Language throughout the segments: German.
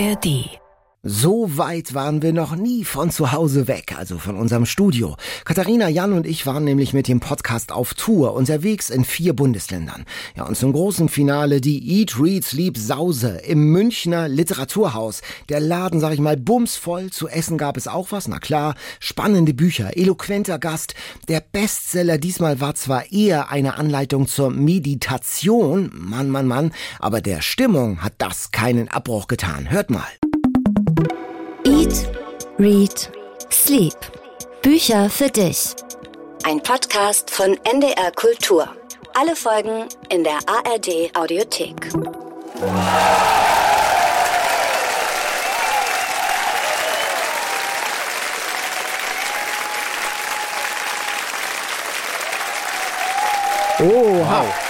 ARD so weit waren wir noch nie von zu Hause weg, also von unserem Studio. Katharina, Jan und ich waren nämlich mit dem Podcast auf Tour, unterwegs in vier Bundesländern. Ja, und zum großen Finale die Eat, Read, Sleep Sause im Münchner Literaturhaus. Der Laden, sag ich mal, bumsvoll. Zu essen gab es auch was, na klar. Spannende Bücher, eloquenter Gast. Der Bestseller diesmal war zwar eher eine Anleitung zur Meditation, Mann, Mann, Mann, aber der Stimmung hat das keinen Abbruch getan. Hört mal. Eat, Read, Sleep. Bücher für dich. Ein Podcast von NDR Kultur. Alle Folgen in der ARD Audiothek. Oh, wow.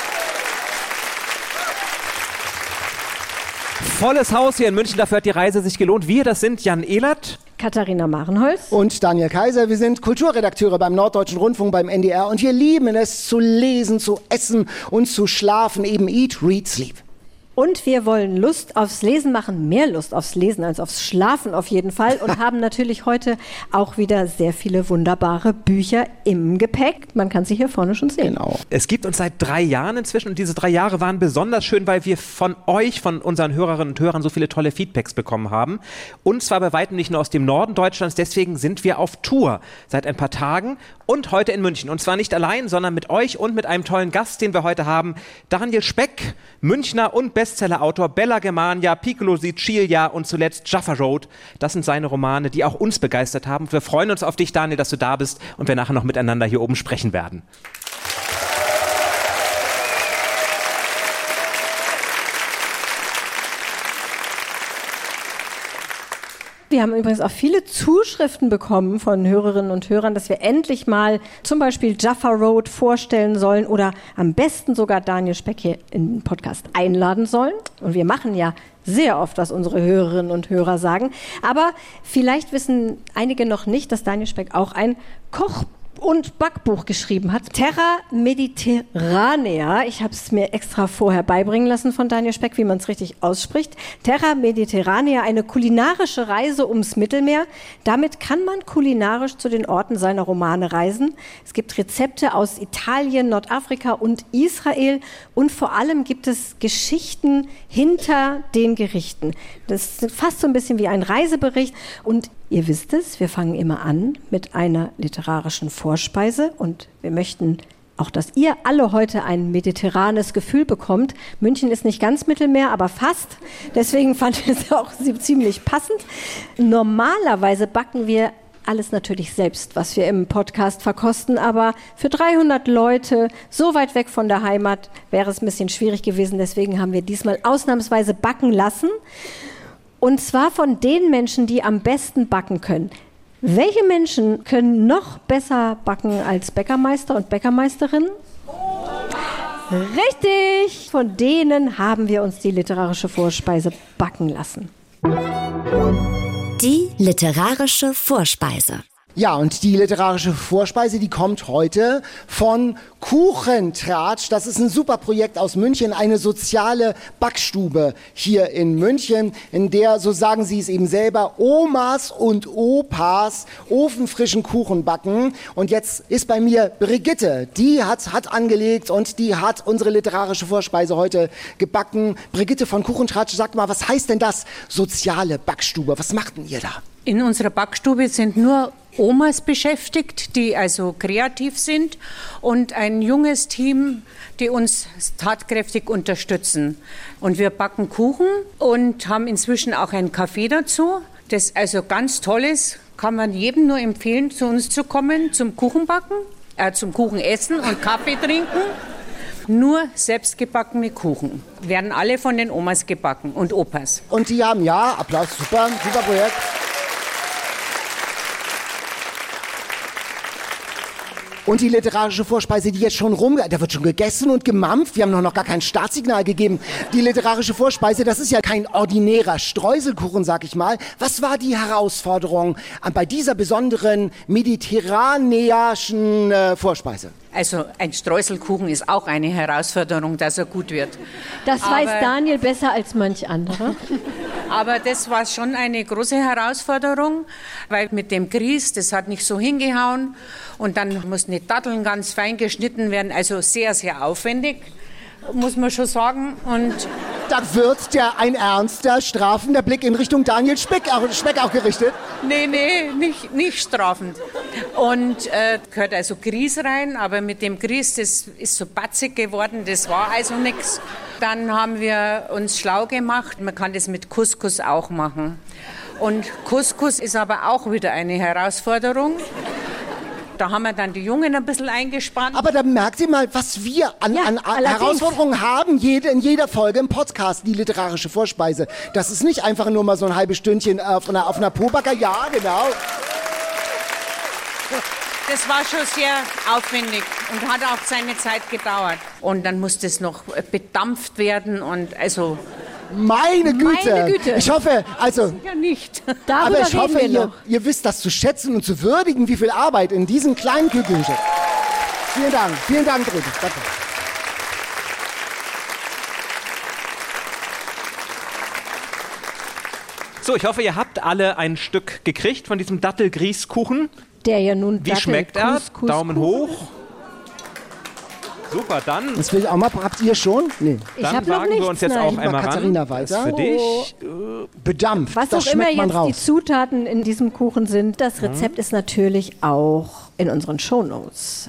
Volles Haus hier in München, dafür hat die Reise sich gelohnt. Wir, das sind Jan Ehlert. Katharina Marenholz. Und Daniel Kaiser. Wir sind Kulturredakteure beim Norddeutschen Rundfunk, beim NDR. Und wir lieben es zu lesen, zu essen und zu schlafen. Eben Eat, Read, Sleep. Und wir wollen Lust aufs Lesen machen, mehr Lust aufs Lesen als aufs Schlafen auf jeden Fall und haben natürlich heute auch wieder sehr viele wunderbare Bücher im Gepäck. Man kann sie hier vorne schon sehen. Genau. Es gibt uns seit drei Jahren inzwischen und diese drei Jahre waren besonders schön, weil wir von euch, von unseren Hörerinnen und Hörern so viele tolle Feedbacks bekommen haben. Und zwar bei weitem nicht nur aus dem Norden Deutschlands, deswegen sind wir auf Tour seit ein paar Tagen und heute in München. Und zwar nicht allein, sondern mit euch und mit einem tollen Gast, den wir heute haben, Daniel Speck, Münchner und Best Bestsellerautor Bella Germania, Piccolo Sicilia und zuletzt Jaffa Road. Das sind seine Romane, die auch uns begeistert haben. Wir freuen uns auf dich, Daniel, dass du da bist und wir nachher noch miteinander hier oben sprechen werden. Wir haben übrigens auch viele Zuschriften bekommen von Hörerinnen und Hörern, dass wir endlich mal zum Beispiel Jaffa Road vorstellen sollen oder am besten sogar Daniel Speck hier in den Podcast einladen sollen. Und wir machen ja sehr oft, was unsere Hörerinnen und Hörer sagen. Aber vielleicht wissen einige noch nicht, dass Daniel Speck auch ein Koch und Backbuch geschrieben hat. Terra Mediterranea. Ich habe es mir extra vorher beibringen lassen von Daniel Speck, wie man es richtig ausspricht. Terra Mediterranea, eine kulinarische Reise ums Mittelmeer. Damit kann man kulinarisch zu den Orten seiner Romane reisen. Es gibt Rezepte aus Italien, Nordafrika und Israel. Und vor allem gibt es Geschichten hinter den Gerichten. Das ist fast so ein bisschen wie ein Reisebericht. Und Ihr wisst es, wir fangen immer an mit einer literarischen Vorspeise und wir möchten auch, dass ihr alle heute ein mediterranes Gefühl bekommt. München ist nicht ganz Mittelmeer, aber fast. Deswegen fand ich es auch ziemlich passend. Normalerweise backen wir alles natürlich selbst, was wir im Podcast verkosten, aber für 300 Leute so weit weg von der Heimat wäre es ein bisschen schwierig gewesen. Deswegen haben wir diesmal ausnahmsweise backen lassen. Und zwar von den Menschen, die am besten backen können. Welche Menschen können noch besser backen als Bäckermeister und Bäckermeisterinnen? Richtig! Von denen haben wir uns die literarische Vorspeise backen lassen. Die literarische Vorspeise. Ja, und die literarische Vorspeise, die kommt heute von Kuchentratsch. Das ist ein super Projekt aus München, eine soziale Backstube hier in München, in der, so sagen sie es eben selber, Omas und Opas ofenfrischen Kuchen backen. Und jetzt ist bei mir Brigitte, die hat, hat angelegt und die hat unsere literarische Vorspeise heute gebacken. Brigitte von Kuchentratsch, sag mal, was heißt denn das soziale Backstube? Was macht denn ihr da? In unserer Backstube sind nur Omas beschäftigt, die also kreativ sind und ein junges Team, die uns tatkräftig unterstützen. Und wir backen Kuchen und haben inzwischen auch ein Café dazu, das also ganz toll ist. Kann man jedem nur empfehlen, zu uns zu kommen zum Kuchenbacken, äh, zum Kuchenessen und Kaffee trinken. Nur selbstgebackene Kuchen werden alle von den Omas gebacken und Opas. Und die haben ja, Applaus, super, super Projekt. Und die literarische Vorspeise, die jetzt schon rum, da wird schon gegessen und gemampft. Wir haben noch gar kein Startsignal gegeben. Die literarische Vorspeise, das ist ja kein ordinärer Streuselkuchen, sag ich mal. Was war die Herausforderung bei dieser besonderen mediterraneischen äh, Vorspeise? Also ein Streuselkuchen ist auch eine Herausforderung, dass er gut wird. Das Aber- weiß Daniel besser als manch anderer. Aber das war schon eine große Herausforderung, weil mit dem Grieß, das hat nicht so hingehauen. Und dann mussten die Datteln ganz fein geschnitten werden, also sehr, sehr aufwendig, muss man schon sagen. Und Da wird der ein ernster, strafender Blick in Richtung Daniel Speck auch, Speck auch gerichtet. nee, nee, nicht, nicht strafend. Und äh, gehört also Grieß rein, aber mit dem Grieß, das ist so batzig geworden, das war also nichts. Dann haben wir uns schlau gemacht, man kann das mit Couscous auch machen. Und Couscous ist aber auch wieder eine Herausforderung. Da haben wir dann die Jungen ein bisschen eingespannt. Aber da merkt ihr mal, was wir an, Ja, an. Herausforderungen haben, jede, in jeder Folge im Podcast, die literarische Vorspeise. Das ist nicht einfach nur mal so ein halbes Stündchen auf einer, auf einer Pobacker. Ja, genau. Das war schon sehr aufwendig und hat auch seine Zeit gedauert. Und dann musste es noch bedampft werden und also Meine Güte. Meine Güte. Ich hoffe, also, ja nicht. Darüber aber ich hoffe, ihr, ihr wisst das zu schätzen und zu würdigen, wie viel Arbeit in diesen kleinen Kügelchen steckt. Vielen Dank. Vielen Dank, Rudi. Danke. So, ich hoffe, ihr habt alle ein Stück gekriegt von diesem Dattelgrießkuchen. Der ja nun Wie Dattel- schmeckt er? Daumen hoch. Super, dann, Das will ich auch mal. Habt ihr schon? Nee. Ich dann hab noch wagen wir nichts, uns jetzt nein. auch einmal Katharina ran. weiter. Das ist für dich. Bedampft. Was das auch immer schmeckt man jetzt raus. die Zutaten in diesem Kuchen sind, das Rezept ist natürlich auch in unseren Shownotes.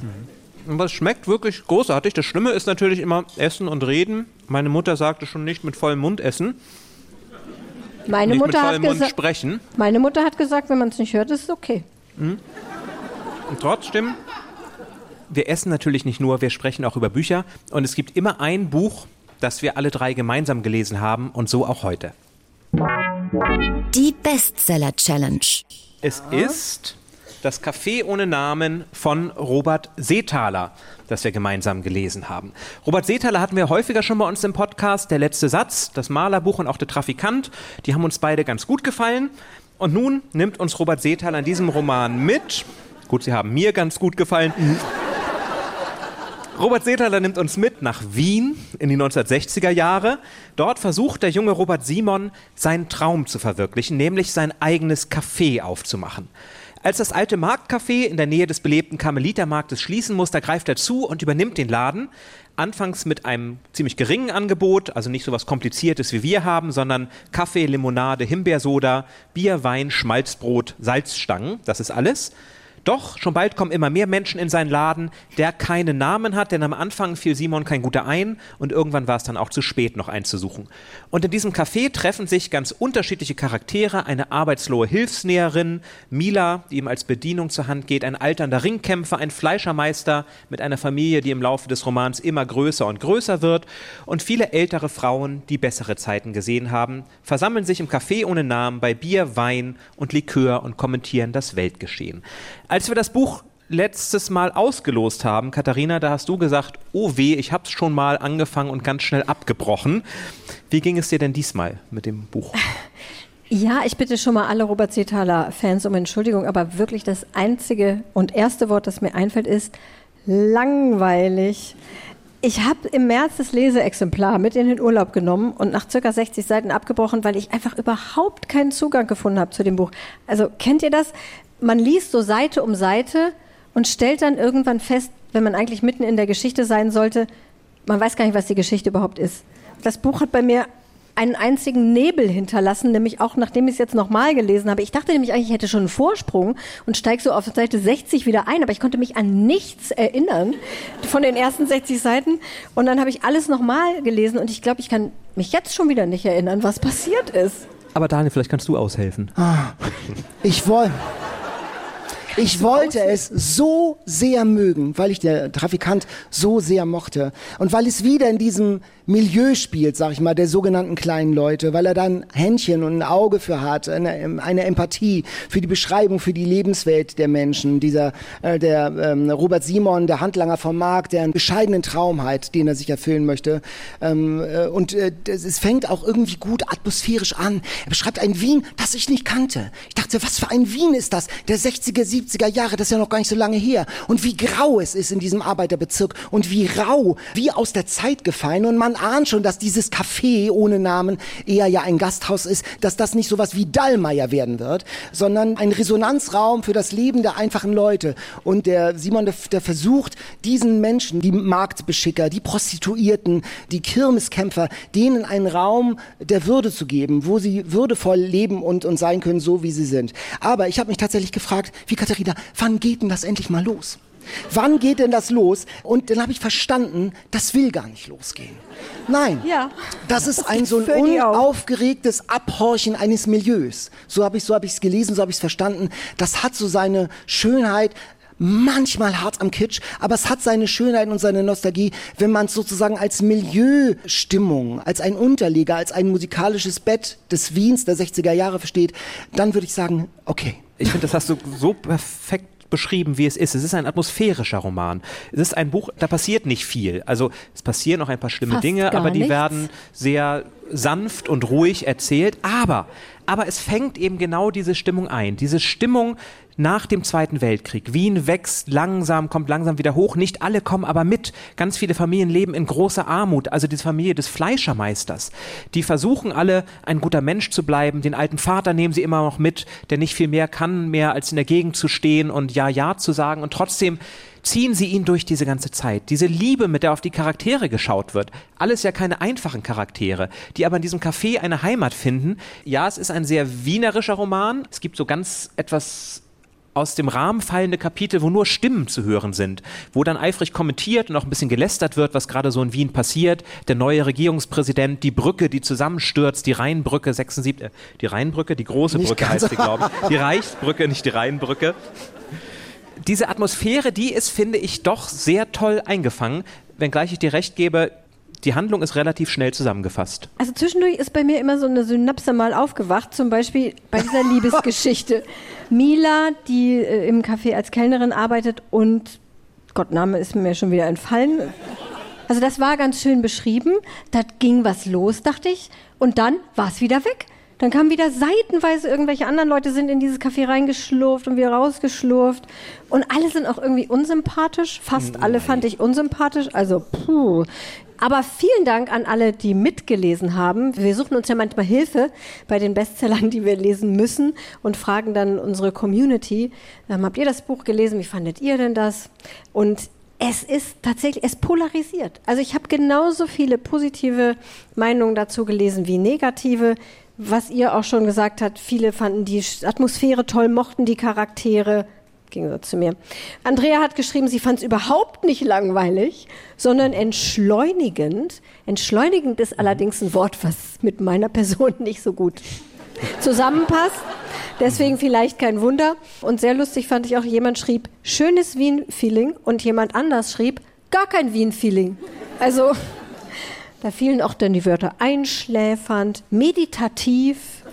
Aber es schmeckt wirklich großartig. Das Schlimme ist natürlich immer Essen und Reden. Meine Mutter sagte schon nicht mit vollem Mund essen, Meine nicht Mutter, mit hat vollem Mund sprechen. meine Mutter hat gesagt, wenn man es nicht hört, ist es okay. Und trotzdem, wir essen natürlich nicht nur, wir sprechen auch über Bücher. Und es gibt immer ein Buch, das wir alle drei gemeinsam gelesen haben und so auch heute. Die Bestseller Challenge. Es ist das Café ohne Namen von Robert Seethaler, das wir gemeinsam gelesen haben. Robert Seethaler hatten wir häufiger schon bei uns im Podcast. Der letzte Satz, das Malerbuch und auch der Trafikant, die haben uns beide ganz gut gefallen. Und nun nimmt uns Robert Seethaler in diesem Roman mit. Gut, sie haben mir ganz gut gefallen. Robert Seethaler nimmt uns mit nach Wien in die 1960er Jahre. Dort versucht der junge Robert Simon, seinen Traum zu verwirklichen, nämlich sein eigenes Café aufzumachen. Als das alte Marktcafé in der Nähe des belebten Karmelitermarktes schließen muss, da greift er zu und übernimmt den Laden. Anfangs mit einem ziemlich geringen Angebot, also nicht so was Kompliziertes wie wir haben, sondern Kaffee, Limonade, Himbeersoda, Bier, Wein, Schmalzbrot, Salzstangen, das ist alles. Doch schon bald kommen immer mehr Menschen in seinen Laden, der keinen Namen hat, denn am Anfang fiel Simon kein guter ein und irgendwann war es dann auch zu spät, noch einzusuchen. Und in diesem Café treffen sich ganz unterschiedliche Charaktere, eine arbeitslohe Hilfsnäherin, Mila, die ihm als Bedienung zur Hand geht, ein alternder Ringkämpfer, ein Fleischermeister mit einer Familie, die im Laufe des Romans immer größer und größer wird und viele ältere Frauen, die bessere Zeiten gesehen haben, versammeln sich im Café ohne Namen bei Bier, Wein und Likör und kommentieren das Weltgeschehen. Als wir das Buch letztes Mal ausgelost haben, Katharina, da hast du gesagt, oh weh, ich hab's schon mal angefangen und ganz schnell abgebrochen. Wie ging es dir denn diesmal mit dem Buch? Ja, ich bitte schon mal alle Robert Seethaler-Fans um Entschuldigung, aber wirklich das einzige und erste Wort, das mir einfällt, ist langweilig. Ich habe im März das Leseexemplar mit in den Urlaub genommen und nach circa 60 Seiten abgebrochen, weil ich einfach überhaupt keinen Zugang gefunden habe zu dem Buch. Also kennt ihr das? Man liest so Seite um Seite und stellt dann irgendwann fest, wenn man eigentlich mitten in der Geschichte sein sollte, man weiß gar nicht, was die Geschichte überhaupt ist. Das Buch hat bei mir einen einzigen Nebel hinterlassen, nämlich auch nachdem ich es jetzt nochmal gelesen habe. Ich dachte nämlich eigentlich, ich hätte schon einen Vorsprung und steige so auf Seite 60 wieder ein, aber ich konnte mich an nichts erinnern von den ersten 60 Seiten. Und dann habe ich alles nochmal gelesen und ich glaube, ich kann mich jetzt schon wieder nicht erinnern, was passiert ist. Aber Daniel, vielleicht kannst du aushelfen. Ich wollte. Ich wollte es so sehr mögen, weil ich der Trafikant so sehr mochte. Und weil es wieder in diesem Milieu spielt, sag ich mal, der sogenannten kleinen Leute, weil er dann Händchen und ein Auge für hat, eine, eine Empathie für die Beschreibung, für die Lebenswelt der Menschen. Dieser, äh, der ähm, Robert Simon, der Handlanger vom Markt, der einen bescheidenen Traum hat, den er sich erfüllen möchte. Ähm, äh, und äh, es fängt auch irgendwie gut atmosphärisch an. Er beschreibt ein Wien, das ich nicht kannte. Ich dachte, was für ein Wien ist das? Der 60er, 70er Jahre, das ist ja noch gar nicht so lange her. Und wie grau es ist in diesem Arbeiterbezirk und wie rau, wie aus der Zeit gefallen. Und man ahnt schon, dass dieses Café ohne Namen eher ja ein Gasthaus ist, dass das nicht sowas wie Dallmayr werden wird, sondern ein Resonanzraum für das Leben der einfachen Leute. Und der Simon, der, der versucht, diesen Menschen, die Marktbeschicker, die Prostituierten, die Kirmeskämpfer, denen einen Raum der Würde zu geben, wo sie würdevoll leben und, und sein können, so wie sie sind. Aber ich habe mich tatsächlich gefragt, wie Katharina, wann geht denn das endlich mal los? Wann geht denn das los? Und dann habe ich verstanden, das will gar nicht losgehen. Nein, Ja. das ist Das ein so ein unaufgeregtes Abhorchen eines Milieus. So habe ich so habe ich es gelesen, so habe ich es verstanden. Das hat so seine Schönheit. Manchmal hart am Kitsch, aber es hat seine Schönheit und seine Nostalgie, wenn man es sozusagen als Milieustimmung, als ein Unterleger, als ein musikalisches Bett des Wiens der 60er Jahre versteht, dann würde ich sagen, okay. Ich finde, das hast du so perfekt beschrieben, wie es ist. Es ist ein atmosphärischer Roman. Es ist ein Buch, da passiert nicht viel. Also es passieren auch ein paar schlimme Fast Dinge, aber die nichts. werden sehr sanft und ruhig erzählt. Aber, aber es fängt eben genau diese Stimmung ein. Diese Stimmung nach dem Zweiten Weltkrieg. Wien wächst langsam, kommt langsam wieder hoch. Nicht alle kommen aber mit. Ganz viele Familien leben in großer Armut. Also die Familie des Fleischermeisters. Die versuchen alle, ein guter Mensch zu bleiben. Den alten Vater nehmen sie immer noch mit, der nicht viel mehr kann, mehr als in der Gegend zu stehen und Ja, Ja zu sagen. Und trotzdem ziehen sie ihn durch diese ganze Zeit. Diese Liebe, mit der auf die Charaktere geschaut wird. Alles ja keine einfachen Charaktere, die aber in diesem Café eine Heimat finden. Ja, es ist ein sehr wienerischer Roman. Es gibt so ganz etwas aus dem Rahmen fallende Kapitel, wo nur Stimmen zu hören sind, wo dann eifrig kommentiert und auch ein bisschen gelästert wird, was gerade so in Wien passiert. Der neue Regierungspräsident, die Brücke, die zusammenstürzt, die Rheinbrücke 76, äh, die Rheinbrücke, die große Nicht Brücke heißt sie, glaube ich. Die Reichsbrücke, nicht die Rheinbrücke diese Atmosphäre, die ist, finde ich, doch sehr toll eingefangen, wenngleich ich dir recht gebe, die Handlung ist relativ schnell zusammengefasst. Also zwischendurch ist bei mir immer so eine Synapse mal aufgewacht, zum Beispiel bei dieser Liebesgeschichte. Mila, die äh, im Café als Kellnerin arbeitet und Gott, Name ist mir schon wieder entfallen. Also das war ganz schön beschrieben. Da ging was los, dachte ich. Und dann war es wieder weg. Dann kamen wieder seitenweise irgendwelche anderen Leute sind in dieses Café reingeschlurft und wieder rausgeschlurft. Und alle sind auch irgendwie unsympathisch. Fast alle fand ich unsympathisch. Also, puh. Aber vielen Dank an alle, die mitgelesen haben. Wir suchen uns ja manchmal Hilfe bei den Bestsellern, die wir lesen müssen und fragen dann unsere Community, ähm, habt ihr das Buch gelesen? Wie fandet ihr denn das? Und es ist tatsächlich, es polarisiert. Also ich habe genauso viele positive Meinungen dazu gelesen wie negative. Was ihr auch schon gesagt habt, viele fanden die Atmosphäre toll, mochten die Charaktere. im Gegensatz zu mir. Andrea hat geschrieben, sie fand es überhaupt nicht langweilig, sondern entschleunigend. Entschleunigend ist allerdings ein Wort, was mit meiner Person nicht so gut zusammenpasst. Deswegen vielleicht kein Wunder. Und sehr lustig fand ich auch, jemand schrieb schönes Wien-Feeling und jemand anders schrieb gar kein Wien-Feeling. Also da fielen auch dann die Wörter einschläfernd, meditativ.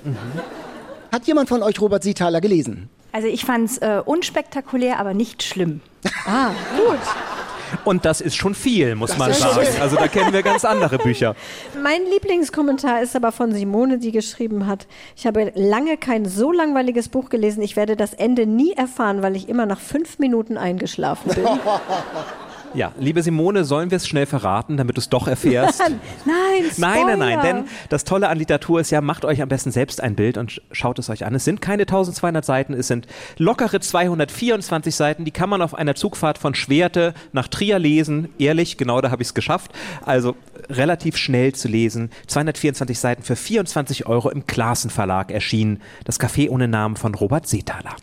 Hat jemand von euch Robert Siethaler gelesen? Also ich fand es äh, unspektakulär, aber nicht schlimm. Ah, gut. Und das ist schon viel, muss man ist sagen. schön. Also da kennen wir ganz andere Bücher. Mein Lieblingskommentar ist aber von Simone, die geschrieben hat, ich habe lange kein so langweiliges Buch gelesen, ich werde das Ende nie erfahren, weil ich immer nach fünf Minuten eingeschlafen bin. Ja, liebe Simone, sollen wir es schnell verraten, damit du es doch erfährst? Nein, Nein, nein, nein, denn das Tolle an Literatur ist ja, macht euch am besten selbst ein Bild und sch- schaut es euch an. Es sind keine 1200 Seiten, es sind lockere 224 Seiten, die kann man auf einer Zugfahrt von Schwerte nach Trier lesen. Ehrlich, genau da habe ich es geschafft. Also relativ schnell zu lesen. 224 Seiten für 24 Euro im Klassen Verlag erschienen. Das Café ohne Namen von Robert Seethaler.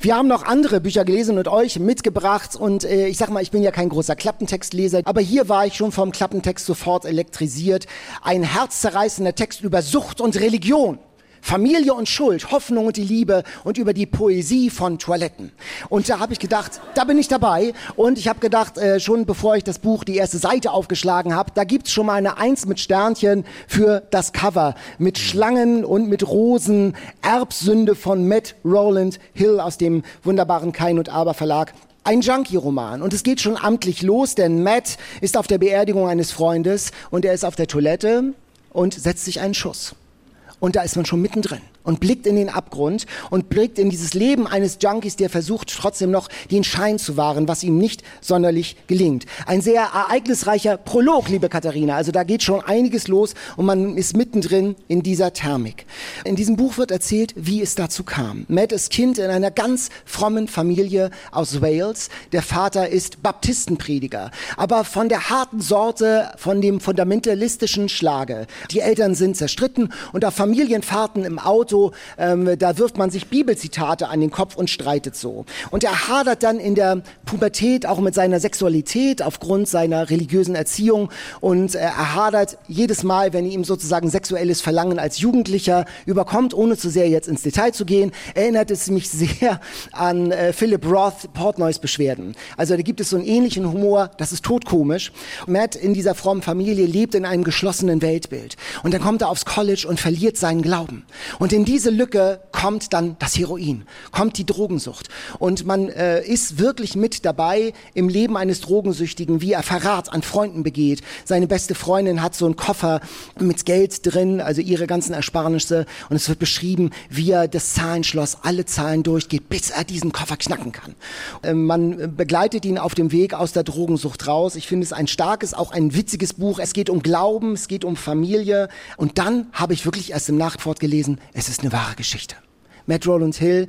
Wir haben noch andere Bücher gelesen und euch mitgebracht und äh, ich sag mal, ich bin ja kein großer Klappentextleser, aber hier war ich schon vom Klappentext sofort elektrisiert. Ein herzzerreißender Text über Sucht und Religion. Familie und Schuld, Hoffnung und die Liebe und über die Poesie von Toiletten. Und da habe ich gedacht, da bin ich dabei. Und ich habe gedacht, äh, schon bevor ich das Buch die erste Seite aufgeschlagen habe, da gibt's schon mal eine Eins mit Sternchen für das Cover. Mit Schlangen und mit Rosen. Erbsünde von Matt Roland Hill aus dem wunderbaren Kein und Aber Verlag ein Junkie-Roman. Und es geht schon amtlich los, denn Matt ist auf der Beerdigung eines Freundes und er ist auf der Toilette und setzt sich einen Schuss. Und da ist man schon mittendrin und blickt in den Abgrund und blickt in dieses Leben eines Junkies, der versucht trotzdem noch den Schein zu wahren, was ihm nicht sonderlich gelingt. Ein sehr ereignisreicher Prolog, liebe Katharina. Also da geht schon einiges los und man ist mittendrin in dieser Thermik. In diesem Buch wird erzählt, wie es dazu kam. Matt ist Kind in einer ganz frommen Familie aus Wales. Der Vater ist Baptistenprediger, aber von der harten Sorte, von dem fundamentalistischen Schlage. Die Eltern sind zerstritten und auf Familienfahrten im Auto so, ähm, da wirft man sich Bibelzitate an den Kopf und streitet so. Und er hadert dann in der Pubertät auch mit seiner Sexualität aufgrund seiner religiösen Erziehung und äh, er hadert jedes Mal, wenn ihm sozusagen sexuelles Verlangen als Jugendlicher überkommt, ohne zu sehr jetzt ins Detail zu gehen, erinnert es mich sehr an äh, Philip Roth Portnoys Beschwerden. Also da gibt es so einen ähnlichen Humor, das ist totkomisch. Matt in dieser frommen Familie lebt in einem geschlossenen Weltbild und dann kommt er aufs College und verliert seinen Glauben. Und in diese Lücke kommt dann das Heroin, kommt die Drogensucht. Und man äh, ist wirklich mit dabei im Leben eines Drogensüchtigen, wie er Verrat an Freunden begeht. Seine beste Freundin hat so einen Koffer mit Geld drin, also ihre ganzen Ersparnisse. Und es wird beschrieben, wie er das Zahlenschloss, alle Zahlen durchgeht, bis er diesen Koffer knacken kann. Äh, man begleitet ihn auf dem Weg aus der Drogensucht raus. Ich finde es ein starkes, auch ein witziges Buch. Es geht um Glauben, es geht um Familie. Und dann habe ich wirklich erst im Nachwort gelesen, es ist eine wahre Geschichte. Matt Roland Hill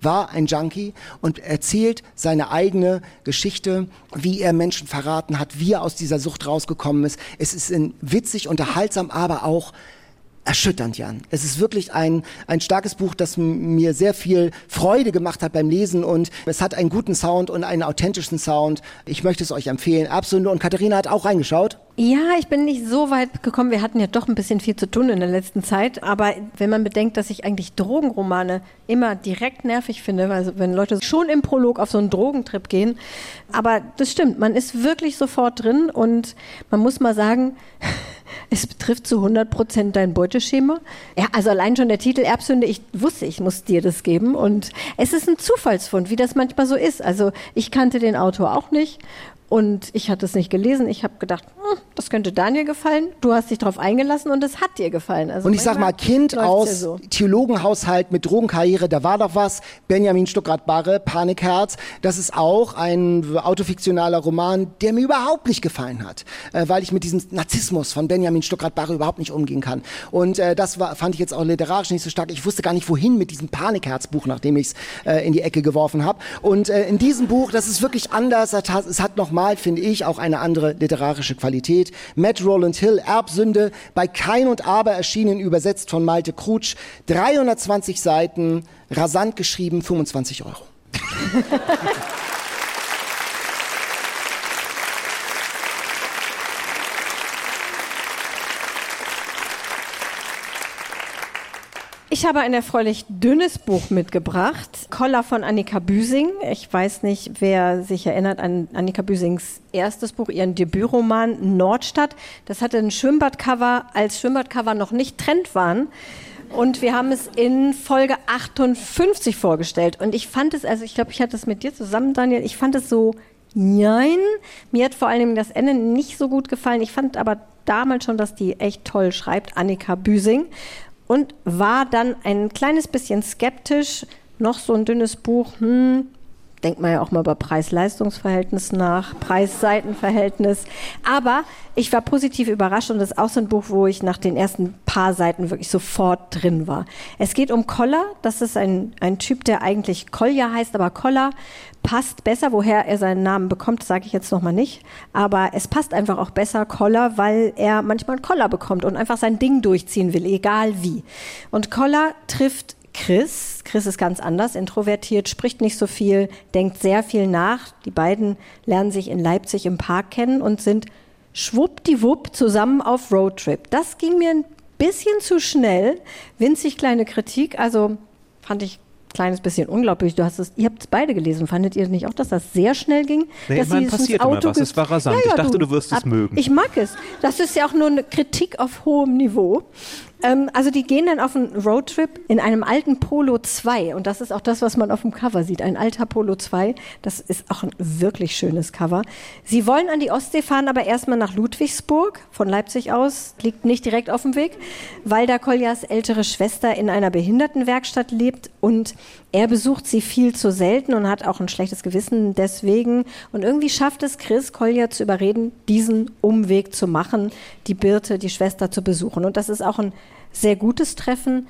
war ein Junkie und erzählt seine eigene Geschichte, wie er Menschen verraten hat, wie er aus dieser Sucht rausgekommen ist. Es ist witzig, unterhaltsam, aber auch erschütternd, Jan. Es ist wirklich ein, ein starkes Buch, das mir sehr viel Freude gemacht hat beim Lesen und es hat einen guten Sound und einen authentischen Sound. Ich möchte es euch empfehlen. Absolut. Und Katharina hat auch reingeschaut. Ja, ich bin nicht so weit gekommen. Wir hatten ja doch ein bisschen viel zu tun in der letzten Zeit. Aber wenn man bedenkt, dass ich eigentlich Drogenromane immer direkt nervig finde, also wenn Leute schon im Prolog auf so einen Drogentrip gehen. Aber das stimmt, man ist wirklich sofort drin und man muss mal sagen, es betrifft zu 100 Prozent dein Beuteschema. Ja, also allein schon der Titel Erbsünde, ich wusste, ich muss dir das geben. Und es ist ein Zufallsfund, wie das manchmal so ist. Also ich kannte den Autor auch nicht und ich hatte es nicht gelesen. Ich habe gedacht, hm, das könnte Daniel gefallen. Du hast dich darauf eingelassen und es hat dir gefallen. Also und ich sag mal, Kind aus so. Theologenhaushalt mit Drogenkarriere, da war doch was. Benjamin Stuckrad-Barre, Panikherz. Das ist auch ein autofiktionaler Roman, der mir überhaupt nicht gefallen hat, äh, weil ich mit diesem Narzissmus von Benjamin Stuckrad-Barre überhaupt nicht umgehen kann. Und äh, das war, fand ich jetzt auch literarisch nicht so stark. Ich wusste gar nicht, wohin mit diesem Panikherz-Buch, nachdem ich es äh, in die Ecke geworfen habe. Und äh, in diesem Buch, das ist wirklich anders. Es hat noch mal mal, finde ich, auch eine andere literarische Qualität. Matt Roland Hill, Erbsünde, bei Kein und Aber erschienen, übersetzt von Malte Krutsch. 320 Seiten, rasant geschrieben, 25 Euro. Ich habe ein erfreulich dünnes Buch mitgebracht. Koller von Annika Büsing. Ich weiß nicht, wer sich erinnert an Annika Büsings erstes Buch, ihren Debütroman Nordstadt. Das hatte ein Schwimmbadcover, als Schwimmbadcover noch nicht Trend waren. Und wir haben es in Folge 58 vorgestellt. Und ich fand es, also ich glaube, ich hatte es mit dir zusammen, Daniel, ich fand es so Nein, mir hat vor allem das Ende nicht so gut gefallen. Ich fand aber damals schon, dass die echt toll schreibt, Annika Büsing und war dann ein kleines bisschen skeptisch. Noch so ein dünnes Buch, hm, denkt man ja auch mal über Preis-Leistungs-Verhältnis nach, Preis-Seiten-Verhältnis. Aber ich war positiv überrascht und das ist auch so ein Buch, wo ich nach den ersten paar Seiten wirklich sofort drin war. Es geht um Koller. Das ist ein, ein Typ, der eigentlich Kolja heißt, aber Koller passt besser. Woher er seinen Namen bekommt, sage ich jetzt nochmal nicht. Aber es passt einfach auch besser Koller, weil er manchmal einen Koller bekommt und einfach sein Ding durchziehen will, egal wie. Und Koller trifft Chris. Chris ist ganz anders, introvertiert, spricht nicht so viel, denkt sehr viel nach. Die beiden lernen sich in Leipzig im Park kennen und sind schwuppdiwupp zusammen auf Roadtrip. Das ging mir ein bisschen zu schnell. Winzig kleine Kritik, also fand ich kleines bisschen unglaublich. Du hast es, ihr habt es beide gelesen. Fandet ihr nicht auch, dass das sehr schnell ging? Nee, dass immerhin passiert immer was. Es war rasant. ich dachte, du wirst es ab, mögen. Ich mag es. Das ist ja auch nur eine Kritik auf hohem Niveau. Ähm, also die gehen dann auf einen Roadtrip in einem alten Polo 2 und das ist auch das, was man auf dem Cover sieht. Ein alter Polo 2. Das ist auch ein wirklich schönes Cover. Sie wollen an die Ostsee fahren, aber erstmal nach Ludwigsburg von Leipzig aus. Liegt nicht direkt auf dem Weg, weil da Koljas ältere Schwester in einer Behindertenwerkstatt lebt und er besucht sie viel zu selten und hat auch ein schlechtes Gewissen deswegen. Und irgendwie schafft es Chris, Kolja zu überreden, diesen Umweg zu machen, die Birte, die Schwester zu besuchen. Und das ist auch ein sehr gutes Treffen,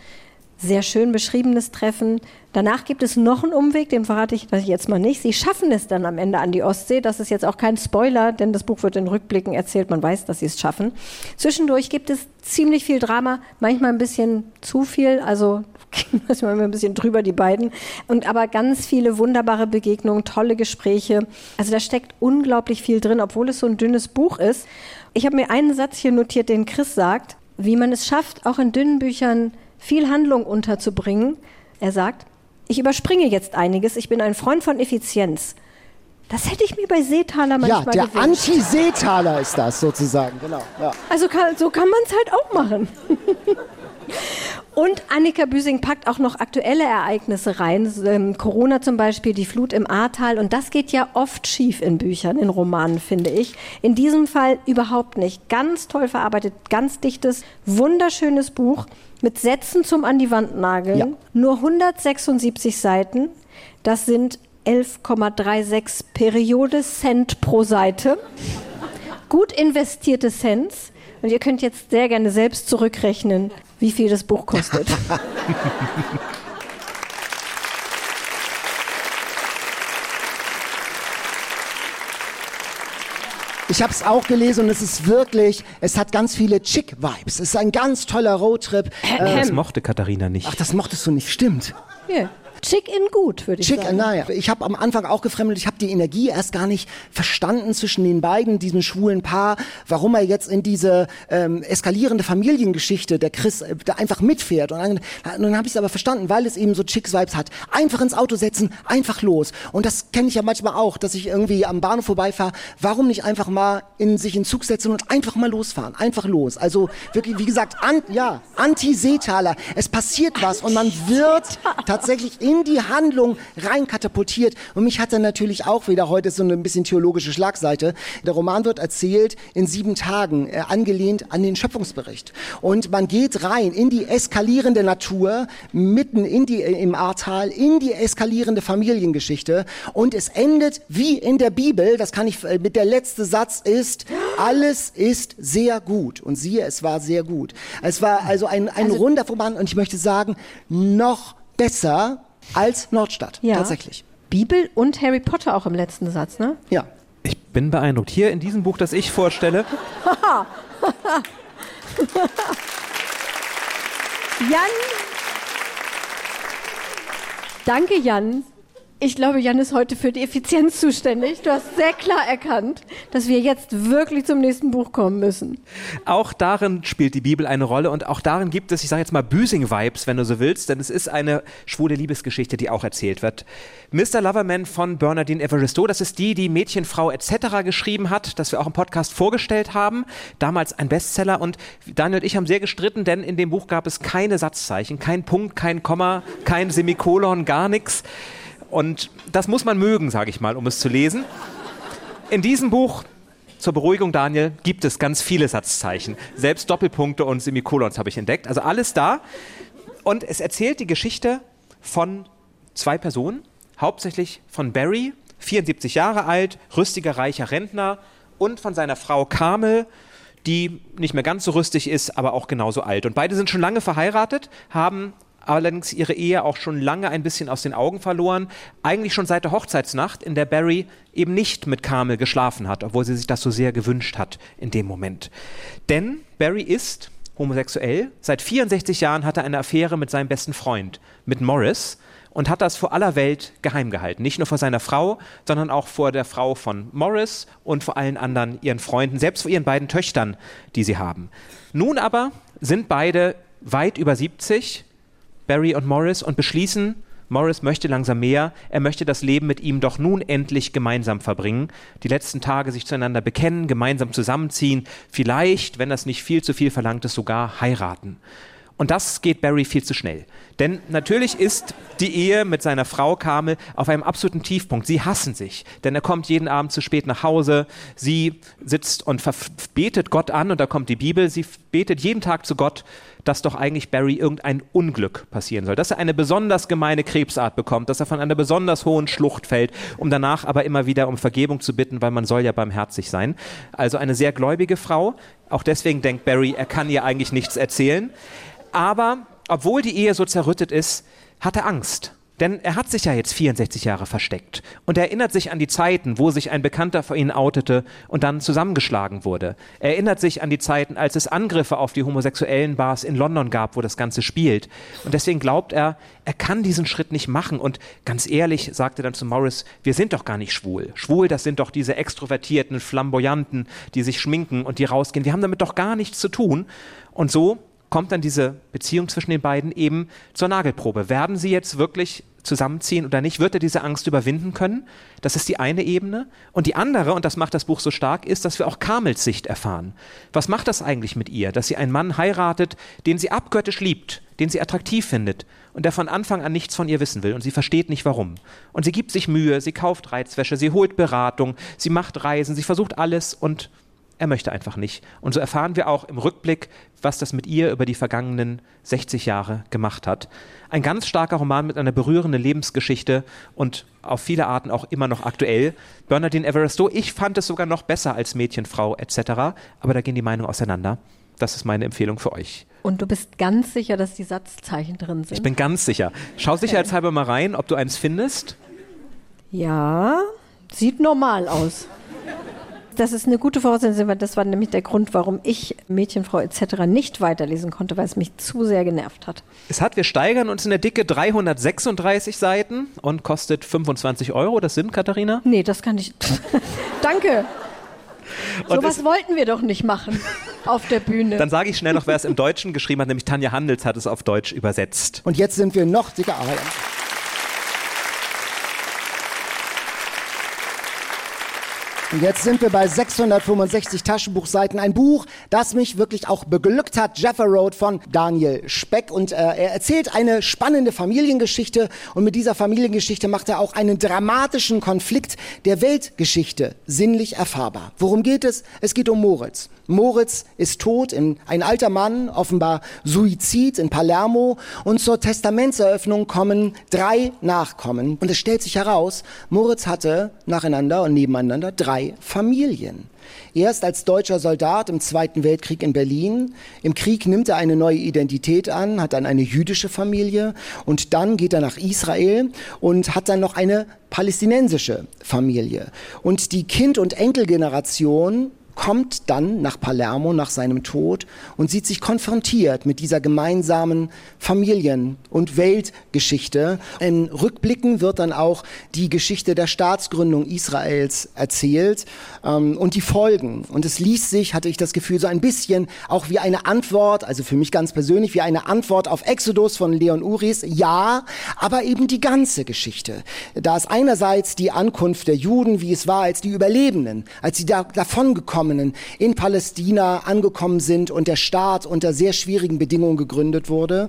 sehr schön beschriebenes Treffen. Danach gibt es noch einen Umweg, den verrate ich jetzt mal nicht. Sie schaffen es dann am Ende an die Ostsee. Das ist jetzt auch kein Spoiler, denn das Buch wird in Rückblicken erzählt. Man weiß, dass sie es schaffen. Zwischendurch gibt es ziemlich viel Drama, manchmal ein bisschen zu viel. Also manchmal ein bisschen drüber, die beiden. Und aber ganz viele wunderbare Begegnungen, tolle Gespräche. Also da steckt unglaublich viel drin, obwohl es so ein dünnes Buch ist. Ich habe mir einen Satz hier notiert, den Chris sagt wie man es schafft, auch in dünnen Büchern viel Handlung unterzubringen. Er sagt, ich überspringe jetzt einiges, ich bin ein Freund von Effizienz. Das hätte ich mir bei Seetaler manchmal Ja, der gewünscht. Anti-Seetaler ist das sozusagen, genau. Ja. Also kann, so kann man es halt auch machen. Und Annika Büsing packt auch noch aktuelle Ereignisse rein. Ähm, Corona zum Beispiel, die Flut im Ahrtal. Und das geht ja oft schief in Büchern, in Romanen, finde ich. In diesem Fall überhaupt nicht. Ganz toll verarbeitet, ganz dichtes, wunderschönes Buch mit Sätzen zum an die Wand nageln. Ja. Nur 176 Seiten. Das sind 11,36 Periode Cent pro Seite. Gut investierte Cents. Und ihr könnt jetzt sehr gerne selbst zurückrechnen, wie viel das Buch kostet. Ich habe es auch gelesen und es ist wirklich, es hat ganz viele Chick-Vibes. Es ist ein ganz toller Roadtrip. Äh, Das mochte Katharina nicht. ach, das mochtest du nicht, stimmt. Ja. Chick in gut, würde ich Chick, sagen. naja. Ich habe am Anfang auch gefremdelt, ich habe die Energie erst gar nicht verstanden zwischen den beiden, diesem schwulen Paar, warum er jetzt in diese ähm, eskalierende Familiengeschichte der Chris äh, da einfach mitfährt. Und dann, und dann habe ich es aber verstanden, weil es eben so Chicks-Vibes hat. Einfach ins Auto setzen, einfach los. Und das kenne ich ja manchmal auch, dass ich irgendwie am Bahnhof vorbeifahre. Warum nicht einfach mal in sich in Zug setzen und einfach mal losfahren? Einfach los. Also wirklich, wie gesagt, an, ja, Anti-Seetaler. Es passiert was und man wird tatsächlich in die Handlung rein katapultiert. Und mich hat dann natürlich auch wieder heute so eine ein bisschen theologische Schlagseite. Der Roman wird erzählt in sieben Tagen, äh, angelehnt an den Schöpfungsbericht. Und man geht rein in die eskalierende Natur, mitten in die, äh, im Ahrtal, in die eskalierende Familiengeschichte. Und es endet wie in der Bibel, das kann ich, äh, mit der letzte Satz ist, alles ist sehr gut. Und siehe, es war sehr gut. Es war also ein, ein runder Roman und ich möchte sagen, noch besser als Nordstadt. Ja. Tatsächlich. Bibel und Harry Potter auch im letzten Satz, ne? Ja. Ich bin beeindruckt. Hier in diesem Buch, das ich vorstelle, Jan! Danke, Jan. Ich glaube, Jan ist heute für die Effizienz zuständig. Du hast sehr klar erkannt, dass wir jetzt wirklich zum nächsten Buch kommen müssen. Auch darin spielt die Bibel eine Rolle und auch darin gibt es, ich sage jetzt mal Büsing-Vibes, wenn du so willst, denn es ist eine schwule Liebesgeschichte, die auch erzählt wird. Mr. Loverman von Bernardine Evaristo, das ist die, die Mädchenfrau etc. geschrieben hat, das wir auch im Podcast vorgestellt haben. Damals ein Bestseller und Daniel und ich haben sehr gestritten, denn in dem Buch gab es keine Satzzeichen, kein Punkt, kein Komma, kein Semikolon, gar nichts. Und das muss man mögen, sage ich mal, um es zu lesen. In diesem Buch zur Beruhigung, Daniel, gibt es ganz viele Satzzeichen. Selbst Doppelpunkte und Semikolons habe ich entdeckt. Also alles da. Und es erzählt die Geschichte von zwei Personen, hauptsächlich von Barry, 74 Jahre alt, rüstiger, reicher Rentner, und von seiner Frau Carmel, die nicht mehr ganz so rüstig ist, aber auch genauso alt. Und beide sind schon lange verheiratet, haben allerdings ihre Ehe auch schon lange ein bisschen aus den Augen verloren. Eigentlich schon seit der Hochzeitsnacht, in der Barry eben nicht mit Carmel geschlafen hat, obwohl sie sich das so sehr gewünscht hat in dem Moment. Denn Barry ist homosexuell. Seit 64 Jahren hat er eine Affäre mit seinem besten Freund, mit Morris. Und hat das vor aller Welt geheim gehalten. Nicht nur vor seiner Frau, sondern auch vor der Frau von Morris und vor allen anderen ihren Freunden, selbst vor ihren beiden Töchtern, die sie haben. Nun aber sind beide weit über 70, Barry und Morris, und beschließen, Morris möchte langsam mehr, er möchte das Leben mit ihm doch nun endlich gemeinsam verbringen, die letzten Tage sich zueinander bekennen, gemeinsam zusammenziehen, vielleicht, wenn das nicht viel zu viel verlangt ist, sogar heiraten. Und das geht Barry viel zu schnell. Denn natürlich ist die Ehe mit seiner Frau Carmel auf einem absoluten Tiefpunkt. Sie hassen sich, denn er kommt jeden Abend zu spät nach Hause. Sie sitzt und betet Gott an und da kommt die Bibel. Sie betet jeden Tag zu Gott, dass doch eigentlich Barry irgendein Unglück passieren soll, dass er eine besonders gemeine Krebsart bekommt, dass er von einer besonders hohen Schlucht fällt, um danach aber immer wieder um Vergebung zu bitten, weil man soll ja barmherzig sein. Also eine sehr gläubige Frau. Auch deswegen denkt Barry, er kann ihr eigentlich nichts erzählen. Aber obwohl die Ehe so zerrüttet ist, hat er Angst. Denn er hat sich ja jetzt 64 Jahre versteckt. Und er erinnert sich an die Zeiten, wo sich ein Bekannter vor ihn outete und dann zusammengeschlagen wurde. Er erinnert sich an die Zeiten, als es Angriffe auf die homosexuellen Bars in London gab, wo das Ganze spielt. Und deswegen glaubt er, er kann diesen Schritt nicht machen. Und ganz ehrlich sagt er dann zu Morris, wir sind doch gar nicht schwul. Schwul, das sind doch diese extrovertierten Flamboyanten, die sich schminken und die rausgehen. Wir haben damit doch gar nichts zu tun. Und so kommt dann diese Beziehung zwischen den beiden eben zur Nagelprobe. Werden sie jetzt wirklich zusammenziehen oder nicht? Wird er diese Angst überwinden können? Das ist die eine Ebene. Und die andere, und das macht das Buch so stark, ist, dass wir auch Kamels Sicht erfahren. Was macht das eigentlich mit ihr, dass sie einen Mann heiratet, den sie abgöttisch liebt, den sie attraktiv findet und der von Anfang an nichts von ihr wissen will und sie versteht nicht warum. Und sie gibt sich Mühe, sie kauft Reizwäsche, sie holt Beratung, sie macht Reisen, sie versucht alles und er möchte einfach nicht. Und so erfahren wir auch im Rückblick, was das mit ihr über die vergangenen 60 Jahre gemacht hat. Ein ganz starker Roman mit einer berührenden Lebensgeschichte und auf viele Arten auch immer noch aktuell. Bernardine Everesto, ich fand es sogar noch besser als Mädchenfrau etc., aber da gehen die Meinungen auseinander. Das ist meine Empfehlung für euch. Und du bist ganz sicher, dass die Satzzeichen drin sind? Ich bin ganz sicher. Schau okay. sicherheitshalber mal rein, ob du eins findest. Ja, sieht normal aus das ist eine gute Voraussetzung, weil das war nämlich der Grund, warum ich Mädchenfrau etc. nicht weiterlesen konnte, weil es mich zu sehr genervt hat. Es hat, wir steigern uns in der Dicke 336 Seiten und kostet 25 Euro. Das sind, Katharina? Nee, das kann ich. Danke. So was wollten wir doch nicht machen auf der Bühne. Dann sage ich schnell noch, wer es im Deutschen geschrieben hat, nämlich Tanja Handels hat es auf Deutsch übersetzt. Und jetzt sind wir noch dicker. Und jetzt sind wir bei 665 Taschenbuchseiten. Ein Buch, das mich wirklich auch beglückt hat. Jaffa Road von Daniel Speck. Und äh, er erzählt eine spannende Familiengeschichte. Und mit dieser Familiengeschichte macht er auch einen dramatischen Konflikt der Weltgeschichte sinnlich erfahrbar. Worum geht es? Es geht um Moritz. Moritz ist tot, ein alter Mann, offenbar Suizid in Palermo. Und zur Testamentseröffnung kommen drei Nachkommen. Und es stellt sich heraus, Moritz hatte nacheinander und nebeneinander drei Familien. Erst als deutscher Soldat im Zweiten Weltkrieg in Berlin. Im Krieg nimmt er eine neue Identität an, hat dann eine jüdische Familie und dann geht er nach Israel und hat dann noch eine palästinensische Familie. Und die Kind- und Enkelgeneration kommt dann nach Palermo nach seinem Tod und sieht sich konfrontiert mit dieser gemeinsamen Familien- und Weltgeschichte. In Rückblicken wird dann auch die Geschichte der Staatsgründung Israels erzählt ähm, und die Folgen. Und es liest sich, hatte ich das Gefühl, so ein bisschen auch wie eine Antwort, also für mich ganz persönlich, wie eine Antwort auf Exodus von Leon Uris. Ja, aber eben die ganze Geschichte. Da ist einerseits die Ankunft der Juden, wie es war, als die Überlebenden, als sie da, davon gekommen Gefangenen in Palästina angekommen sind und der Staat unter sehr schwierigen Bedingungen gegründet wurde.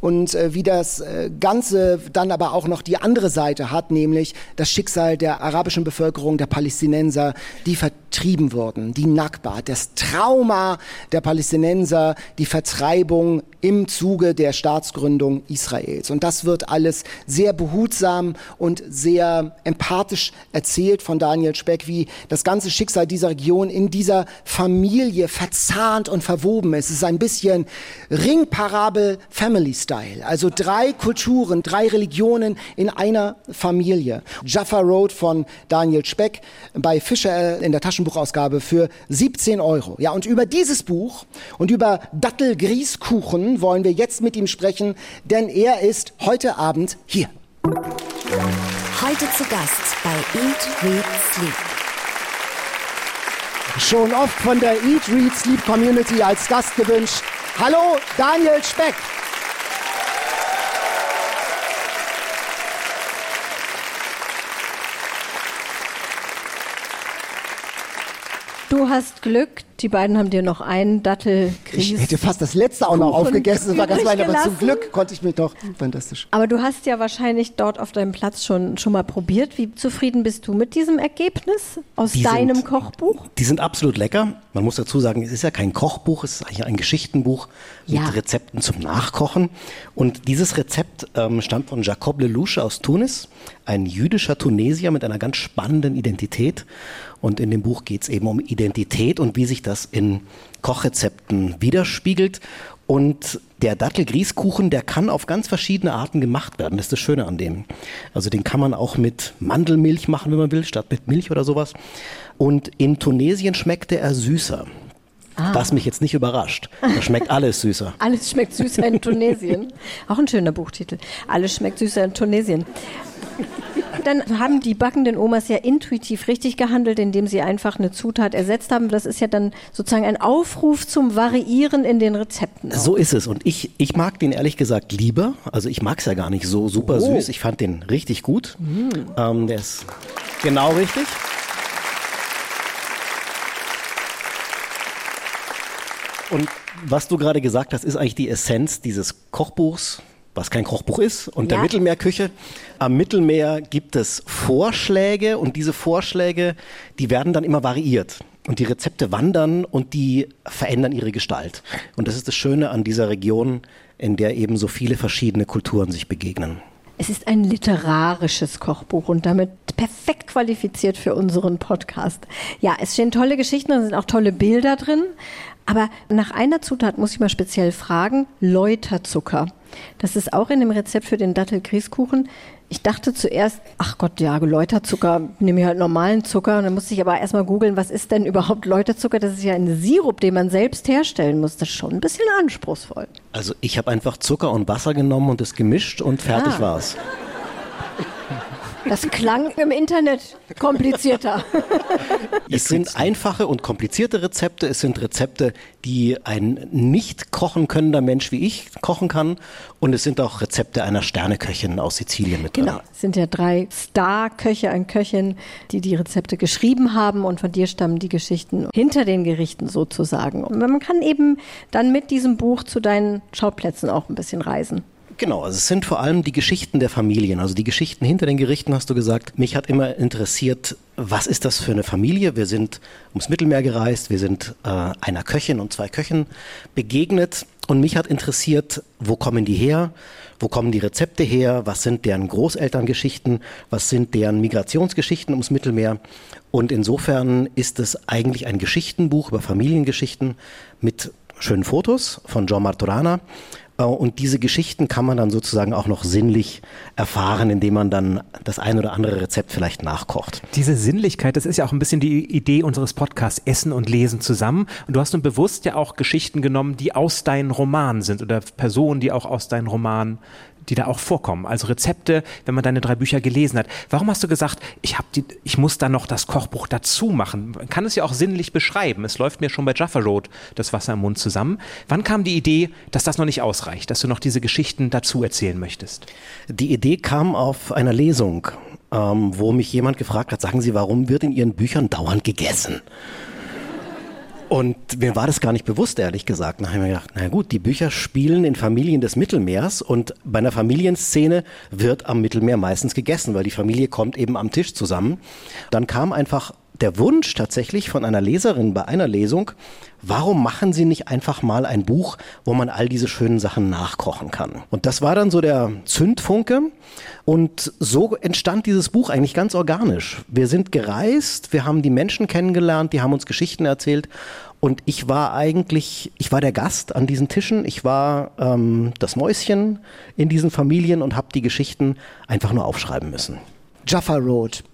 Und äh, wie das äh, Ganze dann aber auch noch die andere Seite hat, nämlich das Schicksal der arabischen Bevölkerung, der Palästinenser, die vertrieben wurden, die Nakba, das Trauma der Palästinenser, die Vertreibung im Zuge der Staatsgründung Israels. Und das wird alles sehr behutsam und sehr empathisch erzählt von Daniel Speck, wie das ganze Schicksal dieser Region in dieser Familie verzahnt und verwoben ist. Es ist ein bisschen Ringparabel Family Style. Also drei Kulturen, drei Religionen in einer Familie. Jaffa Road von Daniel Speck bei Fischer in der Taschenbuchausgabe für 17 Euro. Ja, und über dieses Buch und über Dattelgrießkuchen wollen wir jetzt mit ihm sprechen, denn er ist heute Abend hier. Heute zu Gast bei Eat, Read, Sleep. Schon oft von der Eat, Read, Sleep Community als Gast gewünscht. Hallo, Daniel Speck. Hast Glück, die beiden haben dir noch einen Dattel Ich hätte fast das letzte auch noch Kuchen aufgegessen. Das war ganz weit, aber zum. Glück konnte ich mich doch. Fantastisch. Aber du hast ja wahrscheinlich dort auf deinem Platz schon, schon mal probiert. Wie zufrieden bist du mit diesem Ergebnis aus Die deinem sind- Kochbuch? Die sind absolut lecker. Man muss dazu sagen, es ist ja kein Kochbuch, es ist eigentlich ein Geschichtenbuch Ja. mit Rezepten zum Nachkochen. Und dieses Rezept ähm, stammt von Jacob Lelouch aus Tunis, ein jüdischer Tunesier mit einer ganz spannenden Identität. Und in dem Buch geht es eben um Identität und wie sich das in Kochrezepten widerspiegelt. Und der Dattelgrießkuchen, der kann auf ganz verschiedene Arten gemacht werden. Das ist das Schöne an dem. Also den kann man auch mit Mandelmilch machen, wenn man will, statt mit Milch oder sowas. Und in Tunesien schmeckte er süßer. Was mich jetzt nicht überrascht. Da schmeckt alles süßer. Alles schmeckt süßer in Tunesien. Auch ein schöner Buchtitel. Alles schmeckt süßer in Tunesien. Dann haben die backenden Omas ja intuitiv richtig gehandelt, indem sie einfach eine Zutat ersetzt haben. Das ist ja dann sozusagen ein Aufruf zum Variieren in den Rezepten. auch. So ist es. Und ich, ich mag den ehrlich gesagt lieber. Also ich mag es ja gar nicht so super Oh. süß. Ich fand den richtig gut. Ähm, der ist genau richtig. Und was du gerade gesagt hast, ist eigentlich die Essenz dieses Kochbuchs, was kein Kochbuch ist, und der Ja. Mittelmeerküche. Am Mittelmeer gibt es Vorschläge und diese Vorschläge, die werden dann immer variiert. Und die Rezepte wandern und die verändern ihre Gestalt. Und das ist das Schöne an dieser Region, in der eben so viele verschiedene Kulturen sich begegnen. Es ist ein literarisches Kochbuch und damit perfekt qualifiziert für unseren Podcast. Ja, es stehen tolle Geschichten und es sind auch tolle Bilder drin. Aber nach einer Zutat muss ich mal speziell fragen, Läuterzucker. Das ist auch in dem Rezept für den Dattelgrießkuchen. Ich dachte zuerst, ach Gott, ja, Läuterzucker, nehme ich halt normalen Zucker. Und dann musste ich aber erstmal googeln, was ist denn überhaupt Läuterzucker? Das ist ja ein Sirup, den man selbst herstellen muss. Das ist schon ein bisschen anspruchsvoll. Also ich habe einfach Zucker und Wasser genommen und es gemischt und fertig Ah. war's. Das klang im Internet komplizierter. Es sind einfache und komplizierte Rezepte. Es sind Rezepte, die ein nicht kochen könnender Mensch wie ich kochen kann. Und es sind auch Rezepte einer Sterneköchin aus Sizilien mit drin. Genau, es sind ja drei Star-Köche und Köchin, die die Rezepte geschrieben haben und von dir stammen die Geschichten hinter den Gerichten sozusagen. Und man kann eben dann mit diesem Buch zu deinen Schauplätzen auch ein bisschen reisen. Genau, also es sind vor allem die Geschichten der Familien, also die Geschichten hinter den Gerichten, hast du gesagt. Mich hat immer interessiert, was ist das für eine Familie? Wir sind ums Mittelmeer gereist, wir sind äh, einer Köchin und zwei Köchen begegnet und mich hat interessiert, wo kommen die her? Wo kommen die Rezepte her? Was sind deren Großelterngeschichten? Was sind deren Migrationsgeschichten ums Mittelmeer? Und insofern ist es eigentlich ein Geschichtenbuch über Familiengeschichten mit schönen Fotos von John Martorana. Äh, Und diese Geschichten kann man dann sozusagen auch noch sinnlich erfahren, indem man dann das ein oder andere Rezept vielleicht nachkocht. Diese Sinnlichkeit, das ist ja auch ein bisschen die Idee unseres Podcasts Essen und Lesen zusammen. Und du hast nun bewusst ja auch Geschichten genommen, die aus deinen Romanen sind oder Personen, die auch aus deinen Romanen die da auch vorkommen. Also Rezepte, wenn man deine drei Bücher gelesen hat. Warum hast du gesagt, ich, hab die, ich muss da noch das Kochbuch dazu machen? Man kann es ja auch sinnlich beschreiben. Es läuft mir schon bei Jaffa Road das Wasser im Mund zusammen. Wann kam die Idee, dass das noch nicht ausreicht, dass du noch diese Geschichten dazu erzählen möchtest? Die Idee kam auf einer Lesung, ähm, wo mich jemand gefragt hat, sagen Sie, warum wird in Ihren Büchern dauernd gegessen? Und mir war das gar nicht bewusst, ehrlich gesagt. Dann habe ich mir gedacht, na gut, die Bücher spielen in Familien des Mittelmeers und bei einer Familienszene wird am Mittelmeer meistens gegessen, weil die Familie kommt eben am Tisch zusammen. Dann kam einfach der Wunsch tatsächlich von einer Leserin bei einer Lesung, warum machen Sie nicht einfach mal ein Buch, wo man all diese schönen Sachen nachkochen kann? Und das war dann so der Zündfunke. Und so entstand dieses Buch eigentlich ganz organisch. Wir sind gereist, wir haben die Menschen kennengelernt, die haben uns Geschichten erzählt. Und ich war eigentlich, ich war der Gast an diesen Tischen, ich war ähm, das Mäuschen in diesen Familien und habe die Geschichten einfach nur aufschreiben müssen. Jaffa Road.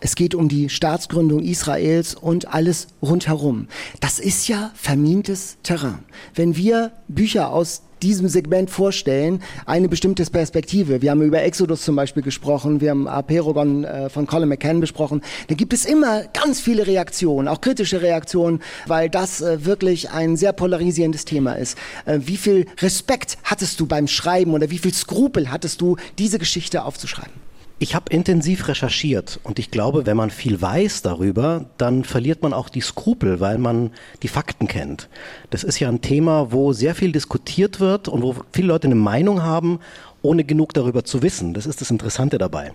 Es geht um die Staatsgründung Israels und alles rundherum. Das ist ja vermintes Terrain. Wenn wir Bücher aus diesem Segment vorstellen, eine bestimmte Perspektive. Wir haben über Exodus zum Beispiel gesprochen, wir haben Aperogon äh, von Colin McCann besprochen. Da gibt es immer ganz viele Reaktionen, auch kritische Reaktionen, weil das äh, wirklich ein sehr polarisierendes Thema ist. Äh, wie viel Respekt hattest du beim Schreiben oder wie viel Skrupel hattest du, diese Geschichte aufzuschreiben? Ich habe intensiv recherchiert und ich glaube, wenn man viel weiß darüber, dann verliert man auch die Skrupel, weil man die Fakten kennt. Das ist ja ein Thema, wo sehr viel diskutiert wird und wo viele Leute eine Meinung haben ohne genug darüber zu wissen. Das ist das Interessante dabei.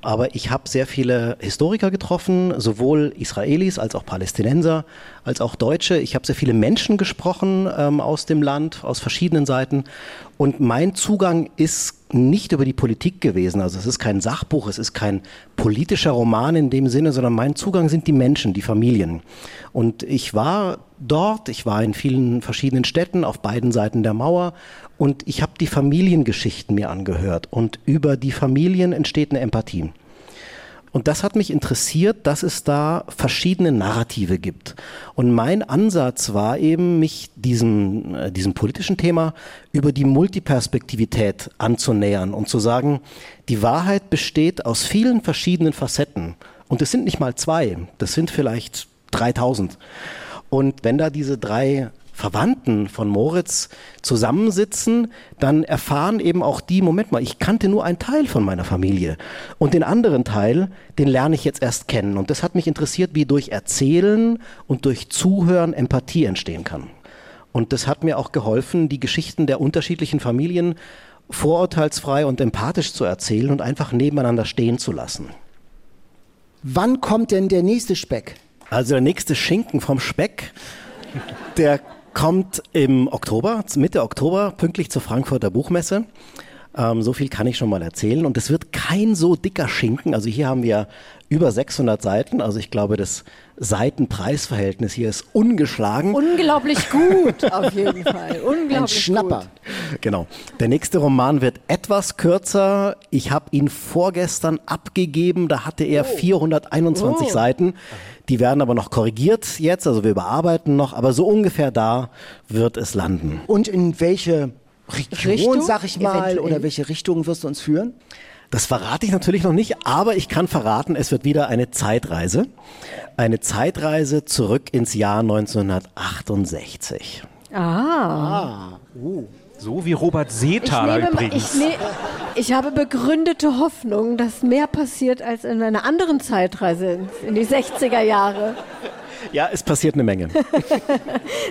Aber ich habe sehr viele Historiker getroffen, sowohl Israelis als auch Palästinenser, als auch Deutsche. Ich habe sehr viele Menschen gesprochen ähm, aus dem Land, aus verschiedenen Seiten. Und mein Zugang ist nicht über die Politik gewesen. Also es ist kein Sachbuch, es ist kein politischer Roman in dem Sinne, sondern mein Zugang sind die Menschen, die Familien. Und ich war dort, ich war in vielen verschiedenen Städten auf beiden Seiten der Mauer und ich habe die Familiengeschichten mir angehört und über die Familien entsteht eine Empathie. Und das hat mich interessiert, dass es da verschiedene Narrative gibt. Und mein Ansatz war eben, mich diesem, äh, diesem politischen Thema über die Multiperspektivität anzunähern und zu sagen, die Wahrheit besteht aus vielen verschiedenen Facetten. Und es sind nicht mal zwei, das sind vielleicht 3000. Und wenn da diese drei Verwandten von Moritz zusammensitzen, dann erfahren eben auch die, Moment mal, ich kannte nur einen Teil von meiner Familie und den anderen Teil, den lerne ich jetzt erst kennen. Und das hat mich interessiert, wie durch Erzählen und durch Zuhören Empathie entstehen kann. Und das hat mir auch geholfen, die Geschichten der unterschiedlichen Familien vorurteilsfrei und empathisch zu erzählen und einfach nebeneinander stehen zu lassen. Wann kommt denn der nächste Speck? Also der nächste Schinken vom Speck, der kommt im Oktober, Mitte Oktober, pünktlich zur Frankfurter Buchmesse. Ähm, so viel kann ich schon mal erzählen. Und es wird kein so dicker Schinken. Also hier haben wir über 600 Seiten. Also ich glaube, das Seitenpreisverhältnis hier ist ungeschlagen. Unglaublich gut, auf jeden Fall. Unglaublich Ein Schnapper. Gut. Genau. Der nächste Roman wird etwas kürzer. Ich habe ihn vorgestern abgegeben. Da hatte er 421 Oh. Seiten. Die werden aber noch korrigiert jetzt. Also wir überarbeiten noch. Aber so ungefähr da wird es landen. Und in welche Region, Richtung? sag ich mal, Eventuell. oder welche Richtung wirst du uns führen? Das verrate ich natürlich noch nicht, aber ich kann verraten, es wird wieder eine Zeitreise. Eine Zeitreise zurück ins Jahr 1968. Ah. So wie Robert Ich, Seethaler nehme, übrigens. ich, ne, ich habe begründete Hoffnung, dass mehr passiert als in einer anderen Zeitreise in die 60er Jahre. Ja, es passiert eine Menge.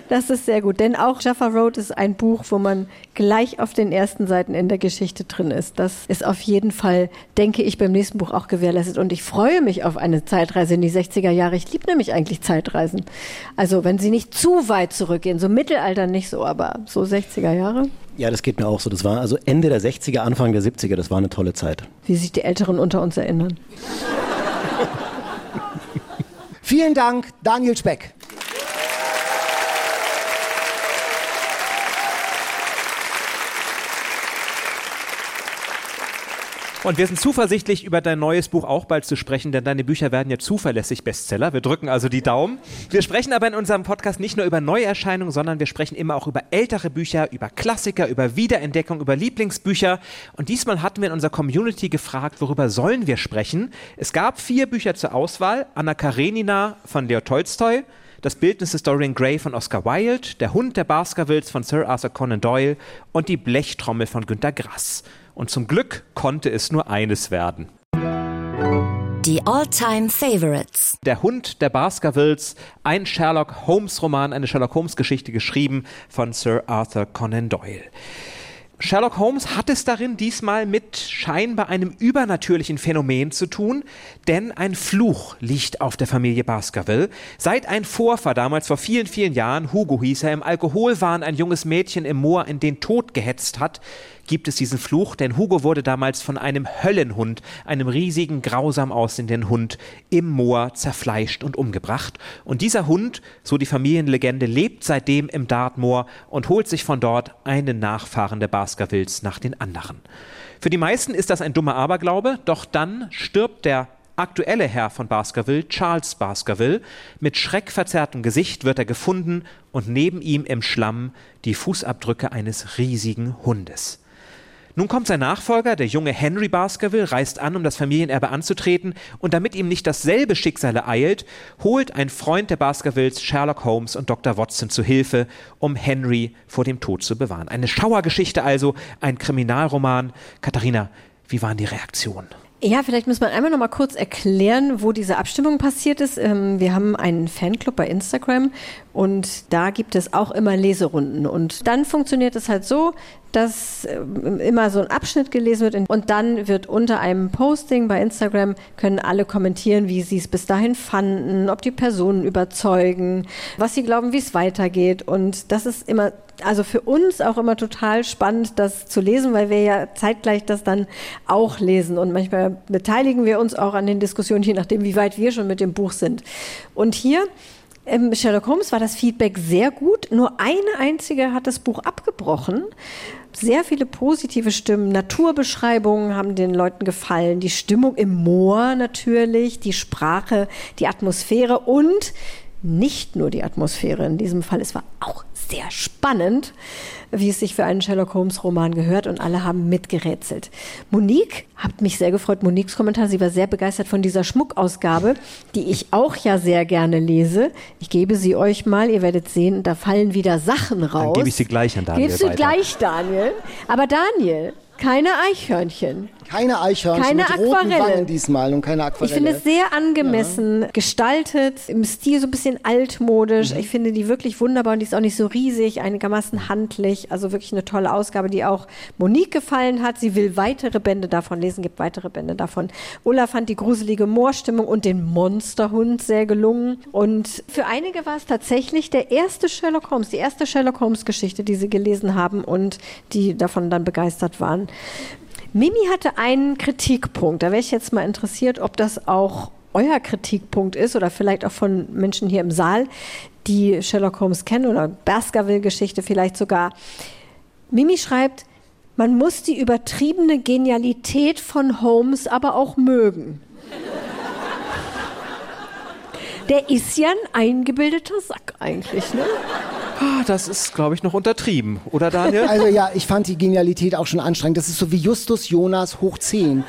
Das ist sehr gut, denn auch Jaffa Road ist ein Buch, wo man gleich auf den ersten Seiten in der Geschichte drin ist. Das ist auf jeden Fall, denke ich, beim nächsten Buch auch gewährleistet. Und ich freue mich auf eine Zeitreise in die 60er Jahre. Ich liebe nämlich eigentlich Zeitreisen. Also wenn sie nicht zu weit zurückgehen, so Mittelalter nicht so, aber so 60er Jahre, Ja, das geht mir auch so. Das war also Ende der 60er, Anfang der 70er. Das war eine tolle Zeit. wie sich die Älteren unter uns erinnern. Vielen Dank, Daniel Speck. Und wir sind zuversichtlich, über dein neues Buch auch bald zu sprechen, denn deine Bücher werden ja zuverlässig Bestseller. Wir drücken also die Daumen. Wir sprechen aber in unserem Podcast nicht nur über Neuerscheinungen, sondern wir sprechen immer auch über ältere Bücher, über Klassiker, über Wiederentdeckung, über Lieblingsbücher. Und diesmal hatten wir in unserer Community gefragt, worüber sollen wir sprechen. Es gab vier Bücher zur Auswahl. Anna Karenina von Leo Tolstoi, das Bildnis des Dorian Gray von Oscar Wilde, Der Hund der Baskervilles von Sir Arthur Conan Doyle und die Blechtrommel von Günter Grass. Und zum Glück konnte es nur eines werden. Die All-Time Favorites. Der Hund der Baskervilles, ein Sherlock Holmes Roman, eine Sherlock Holmes Geschichte geschrieben von Sir Arthur Conan Doyle. Sherlock Holmes hat es darin diesmal mit scheinbar einem übernatürlichen Phänomen zu tun, denn ein Fluch liegt auf der Familie Baskerville. Seit ein Vorfahr damals vor vielen, vielen Jahren, Hugo hieß er, im Alkoholwahn ein junges Mädchen im Moor in den Tod gehetzt hat, gibt es diesen Fluch, denn Hugo wurde damals von einem Höllenhund, einem riesigen, grausam aussehenden Hund, im Moor zerfleischt und umgebracht. Und dieser Hund, so die Familienlegende, lebt seitdem im Dartmoor und holt sich von dort einen Nachfahren der Baskervilles nach den anderen. Für die meisten ist das ein dummer Aberglaube, doch dann stirbt der aktuelle Herr von Baskerville, Charles Baskerville. Mit schreckverzerrtem Gesicht wird er gefunden und neben ihm im Schlamm die Fußabdrücke eines riesigen Hundes. Nun kommt sein Nachfolger, der junge Henry Baskerville, reist an, um das Familienerbe anzutreten, und damit ihm nicht dasselbe Schicksal ereilt, holt ein Freund der Baskervilles Sherlock Holmes und Dr. Watson zu Hilfe, um Henry vor dem Tod zu bewahren. Eine Schauergeschichte also, ein Kriminalroman. Katharina, wie waren die Reaktionen? Ja, vielleicht muss man einmal noch mal kurz erklären, wo diese Abstimmung passiert ist. Ähm, wir haben einen Fanclub bei Instagram und da gibt es auch immer Leserunden. Und dann funktioniert es halt so, dass ähm, immer so ein Abschnitt gelesen wird und dann wird unter einem Posting bei Instagram können alle kommentieren, wie sie es bis dahin fanden, ob die Personen überzeugen, was sie glauben, wie es weitergeht. Und das ist immer also für uns auch immer total spannend, das zu lesen, weil wir ja zeitgleich das dann auch lesen. Und manchmal beteiligen wir uns auch an den Diskussionen, je nachdem, wie weit wir schon mit dem Buch sind. Und hier im Sherlock Holmes war das Feedback sehr gut. Nur eine einzige hat das Buch abgebrochen. Sehr viele positive Stimmen. Naturbeschreibungen haben den Leuten gefallen. Die Stimmung im Moor natürlich, die Sprache, die Atmosphäre und nicht nur die Atmosphäre in diesem Fall. Es war auch sehr spannend, wie es sich für einen Sherlock Holmes Roman gehört und alle haben mitgerätselt. Monique, hat mich sehr gefreut, Moniques Kommentar, sie war sehr begeistert von dieser Schmuckausgabe, die ich auch ja sehr gerne lese. Ich gebe sie euch mal, ihr werdet sehen, da fallen wieder Sachen raus. Dann gebe ich sie gleich an Daniel Gibst du gleich, Daniel. Aber Daniel, keine Eichhörnchen. Keine Eichhörnchen keine mit Aquarelle. roten Wangen diesmal und keine Aquarelle. Ich finde es sehr angemessen ja. gestaltet, im Stil so ein bisschen altmodisch. Mhm. Ich finde die wirklich wunderbar und die ist auch nicht so riesig, einigermaßen handlich. Also wirklich eine tolle Ausgabe, die auch Monique gefallen hat. Sie will weitere Bände davon lesen, gibt weitere Bände davon. Ulla fand die gruselige Moorstimmung und den Monsterhund sehr gelungen. Und für einige war es tatsächlich der erste Sherlock Holmes, die erste Sherlock Holmes Geschichte, die sie gelesen haben und die davon dann begeistert waren. Mimi hatte einen Kritikpunkt. Da wäre ich jetzt mal interessiert, ob das auch euer Kritikpunkt ist oder vielleicht auch von Menschen hier im Saal, die Sherlock Holmes kennen oder Baskerville-Geschichte vielleicht sogar. Mimi schreibt, man muss die übertriebene Genialität von Holmes aber auch mögen. Der ist ja ein eingebildeter Sack eigentlich, ne? Ah, das ist, glaube ich, noch untertrieben, oder Daniel? Also ja, ich fand die Genialität auch schon anstrengend. Das ist so wie Justus Jonas hoch 10.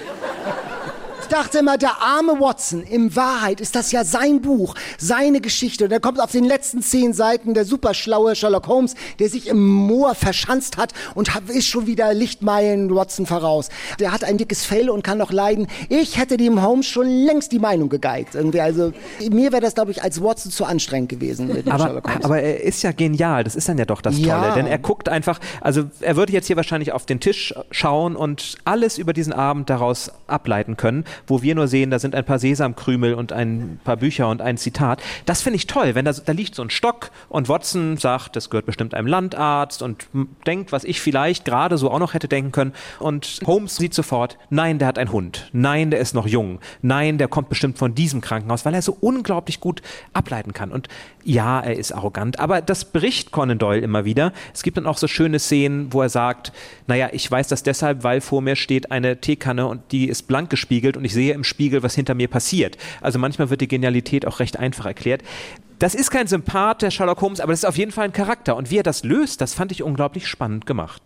Ich dachte immer, der arme Watson, in Wahrheit ist das ja sein Buch, seine Geschichte. Und er kommt auf den letzten zehn Seiten der superschlaue Sherlock Holmes, der sich im Moor verschanzt hat und ist schon wieder Lichtmeilen Watson voraus. Der hat ein dickes Fell und kann noch leiden. Ich hätte dem Holmes schon längst die Meinung gegeigt. Irgendwie. Also mir wäre das, glaube ich, als Watson zu anstrengend gewesen aber. Aber er ist ja genial. Das ist dann ja doch das Tolle. Ja. Denn er guckt einfach, also er würde jetzt hier wahrscheinlich auf den Tisch schauen und alles über diesen Abend daraus ableiten können wo wir nur sehen, da sind ein paar Sesamkrümel und ein paar Bücher und ein Zitat. Das finde ich toll, wenn da, da liegt so ein Stock und Watson sagt, das gehört bestimmt einem Landarzt und denkt, was ich vielleicht gerade so auch noch hätte denken können. Und Holmes sieht sofort, nein, der hat einen Hund. Nein, der ist noch jung. Nein, der kommt bestimmt von diesem Krankenhaus, weil er so unglaublich gut ableiten kann. Und ja, er ist arrogant, aber das bricht Conan Doyle immer wieder. Es gibt dann auch so schöne Szenen, wo er sagt, naja, ich weiß das deshalb, weil vor mir steht eine Teekanne und die ist blank gespiegelt und ich sehe im Spiegel, was hinter mir passiert. Also manchmal wird die Genialität auch recht einfach erklärt. Das ist kein Sympath, der Sherlock Holmes, aber das ist auf jeden Fall ein Charakter. Und wie er das löst, das fand ich unglaublich spannend gemacht.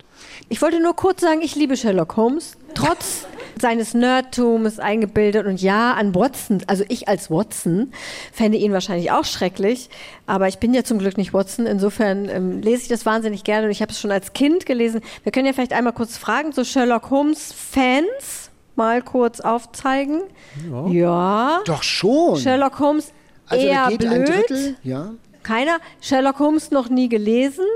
Ich wollte nur kurz sagen, ich liebe Sherlock Holmes, trotz seines Nerdtums eingebildet und ja, an Watson, also ich als Watson fände ihn wahrscheinlich auch schrecklich, aber ich bin ja zum Glück nicht Watson, insofern ähm, lese ich das wahnsinnig gerne und ich habe es schon als Kind gelesen. Wir können ja vielleicht einmal kurz fragen, so Sherlock Holmes Fans mal kurz aufzeigen. Ja. ja. Doch schon. Sherlock Holmes also eher geht blöd. ein Drittel, ja. Keiner. Sherlock Holmes noch nie gelesen.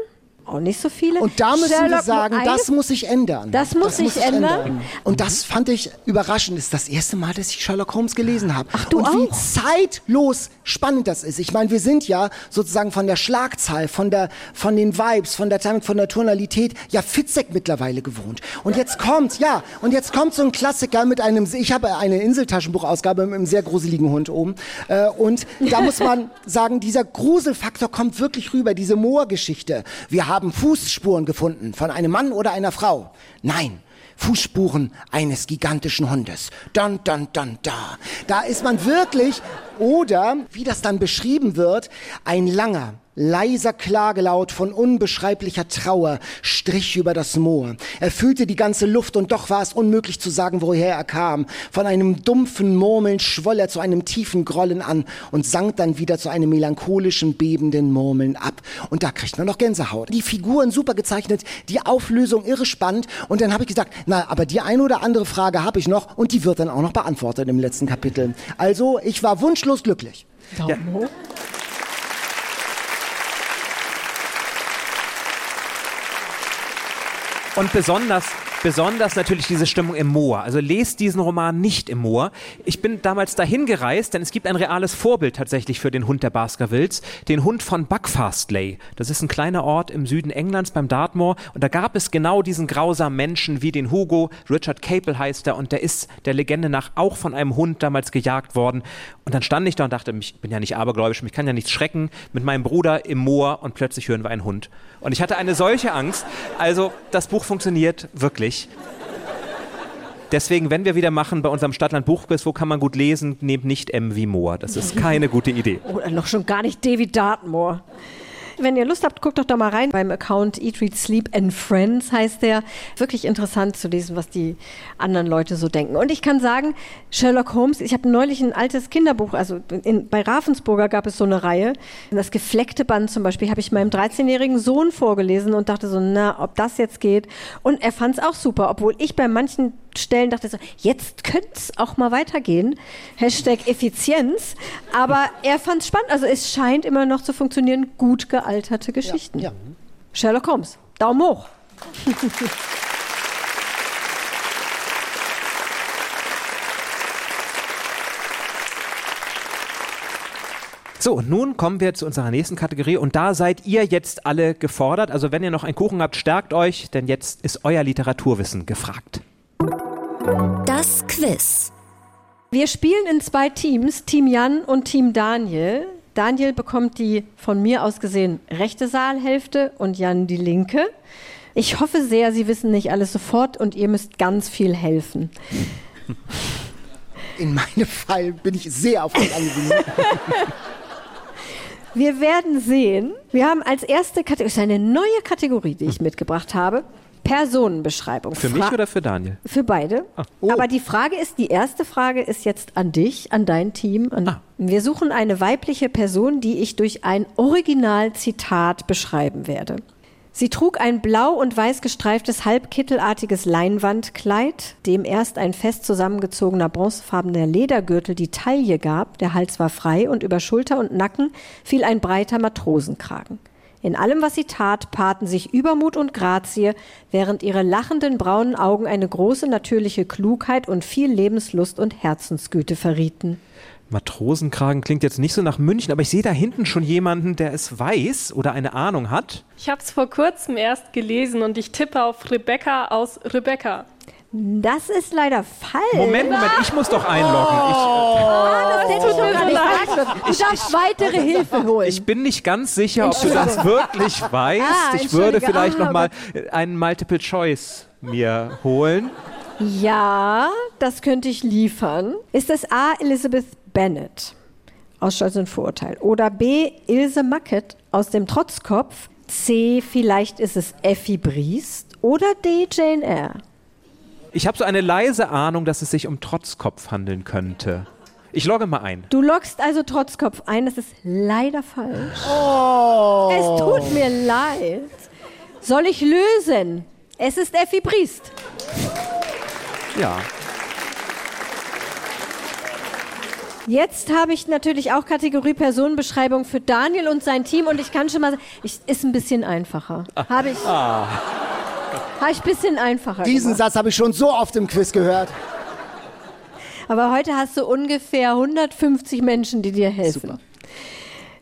Auch nicht so viele. Und da müssen Sherlock wir sagen, das muss sich ändern. Das muss sich ändern. Und das fand ich überraschend. Das ist das erste Mal, dass ich Sherlock Holmes gelesen habe. Ach, du Und wie auch? zeitlos spannend das ist. Ich meine, wir sind ja sozusagen von der Schlagzahl, von der, von den Vibes, von der Timing, von der Tonalität, ja Fitzek mittlerweile gewohnt. Und jetzt kommt, ja, und jetzt kommt so ein Klassiker mit einem, ich habe eine Inseltaschenbuchausgabe mit einem sehr gruseligen Hund oben. Äh, und da muss man sagen, dieser Gruselfaktor kommt wirklich rüber, diese Moorgeschichte. Wir haben Fußspuren gefunden von einem Mann oder einer Frau. Nein. Fußspuren eines gigantischen Hundes. Dun, dun, dun, da. Da ist man wirklich, oder wie das dann beschrieben wird, ein langer, Leiser Klagelaut von unbeschreiblicher Trauer strich über das Moor. Er füllte die ganze Luft und doch war es unmöglich zu sagen, woher er kam. Von einem dumpfen Murmeln schwoll er zu einem tiefen Grollen an und sank dann wieder zu einem melancholischen, bebenden Murmeln ab. Und da kriegt man noch Gänsehaut. Die Figuren super gezeichnet, die Auflösung irre spannend. Und dann habe ich gesagt, na, aber die eine oder andere Frage habe ich noch und die wird dann auch noch beantwortet im letzten Kapitel. Also, ich war wunschlos glücklich. Daumen hoch. Und besonders, besonders natürlich diese Stimmung im Moor. Also lest diesen Roman nicht im Moor. Ich bin damals dahin gereist, denn es gibt ein reales Vorbild tatsächlich für den Hund der Baskervilles, den Hund von Buckfastley. Das ist ein kleiner Ort im Süden Englands beim Dartmoor und da gab es genau diesen grausamen Menschen wie den Hugo. Richard Capel heißt er und der ist der Legende nach auch von einem Hund damals gejagt worden. Und dann stand ich da und dachte, ich bin ja nicht abergläubisch, mich kann ja nichts schrecken, mit meinem Bruder im Moor und plötzlich hören wir einen Hund. Und ich hatte eine solche Angst. Also das Buch funktioniert wirklich. Deswegen, wenn wir wieder machen bei unserem Stadtland Buchquiz, wo kann man gut lesen, nehmt nicht M wie Moor. Das ist keine gute Idee. Oder noch schon gar nicht David Dartmoor. Wenn ihr Lust habt, guckt doch da mal rein beim Account Eat, Read, Sleep and Friends heißt der. Wirklich interessant zu lesen, was die anderen Leute so denken. Und ich kann sagen, Sherlock Holmes, ich habe neulich ein altes Kinderbuch, also in, bei Ravensburger gab es so eine Reihe. Das gefleckte Band zum Beispiel habe ich meinem 13-jährigen Sohn vorgelesen und dachte so, na, ob das jetzt geht. Und er fand es auch super, obwohl ich bei manchen Stellen dachte so, jetzt könnte es auch mal weitergehen. Hashtag Effizienz. Aber er fand es spannend. Also es scheint immer noch zu funktionieren. Gut gealterte Geschichten. Ja. Sherlock Holmes. Daumen hoch. So, und nun kommen wir zu unserer nächsten Kategorie und da seid ihr jetzt alle gefordert. Also wenn ihr noch einen Kuchen habt, stärkt euch, denn jetzt ist euer Literaturwissen gefragt. Das Quiz. Wir spielen in zwei Teams, Team Jan und Team Daniel. Daniel bekommt die von mir aus gesehen rechte Saalhälfte und Jan die linke. Ich hoffe sehr, Sie wissen nicht alles sofort und ihr müsst ganz viel helfen. In meinem Fall bin ich sehr auf euch angewiesen. Wir werden sehen. Wir haben als erste Kategorie, das ist eine neue Kategorie, die ich mitgebracht habe. Personenbeschreibung. Für mich Fra- oder für Daniel? Für beide. Oh. Aber die Frage ist, die erste Frage ist jetzt an dich, an dein Team. An Ah. Wir suchen eine weibliche Person, die ich durch ein Originalzitat beschreiben werde. Sie trug ein blau und weiß gestreiftes, halbkittelartiges Leinwandkleid, dem erst ein fest zusammengezogener bronzefarbener Ledergürtel die Taille gab, der Hals war frei und über Schulter und Nacken fiel ein breiter Matrosenkragen. In allem, was sie tat, paarten sich Übermut und Grazie, während ihre lachenden braunen Augen eine große natürliche Klugheit und viel Lebenslust und Herzensgüte verrieten. Matrosenkragen klingt jetzt nicht so nach München, aber ich sehe da hinten schon jemanden, der es weiß oder eine Ahnung hat. Ich habe es vor kurzem erst gelesen und ich tippe auf Rebecca aus Rebecca. Das ist leider falsch. Moment, Moment, ich muss doch einloggen. Ah, das hätte ich doch gar nicht sagen. Du darfst weitere Hilfe holen. Ich, ich bin nicht ganz sicher, ob du das wirklich weißt. Ah, ich würde vielleicht Ah, noch mal einen Multiple Choice mir holen. ja, das könnte ich liefern. Ist es A. Elizabeth Bennet aus Stolz und Vorurteil oder B. Ilse Mackett aus dem Trotzkopf? C. Vielleicht ist es Effi Briest oder D. Jane Eyre? Ich habe so eine leise Ahnung, dass es sich um Trotzkopf handeln könnte. Ich logge mal ein. Du loggst also Trotzkopf ein, das ist leider falsch. Es tut mir leid. Soll ich lösen? Es ist Effi Briest. Ja. Jetzt habe ich natürlich auch Kategorie Personenbeschreibung für Daniel und sein Team und ich kann schon mal sagen, ich, ist ein bisschen einfacher. Habe ich, habe ich ein bisschen einfacher Diesen gemacht. Satz habe ich schon so oft im Quiz gehört. Aber heute hast du ungefähr 150 Menschen, die dir helfen. Super.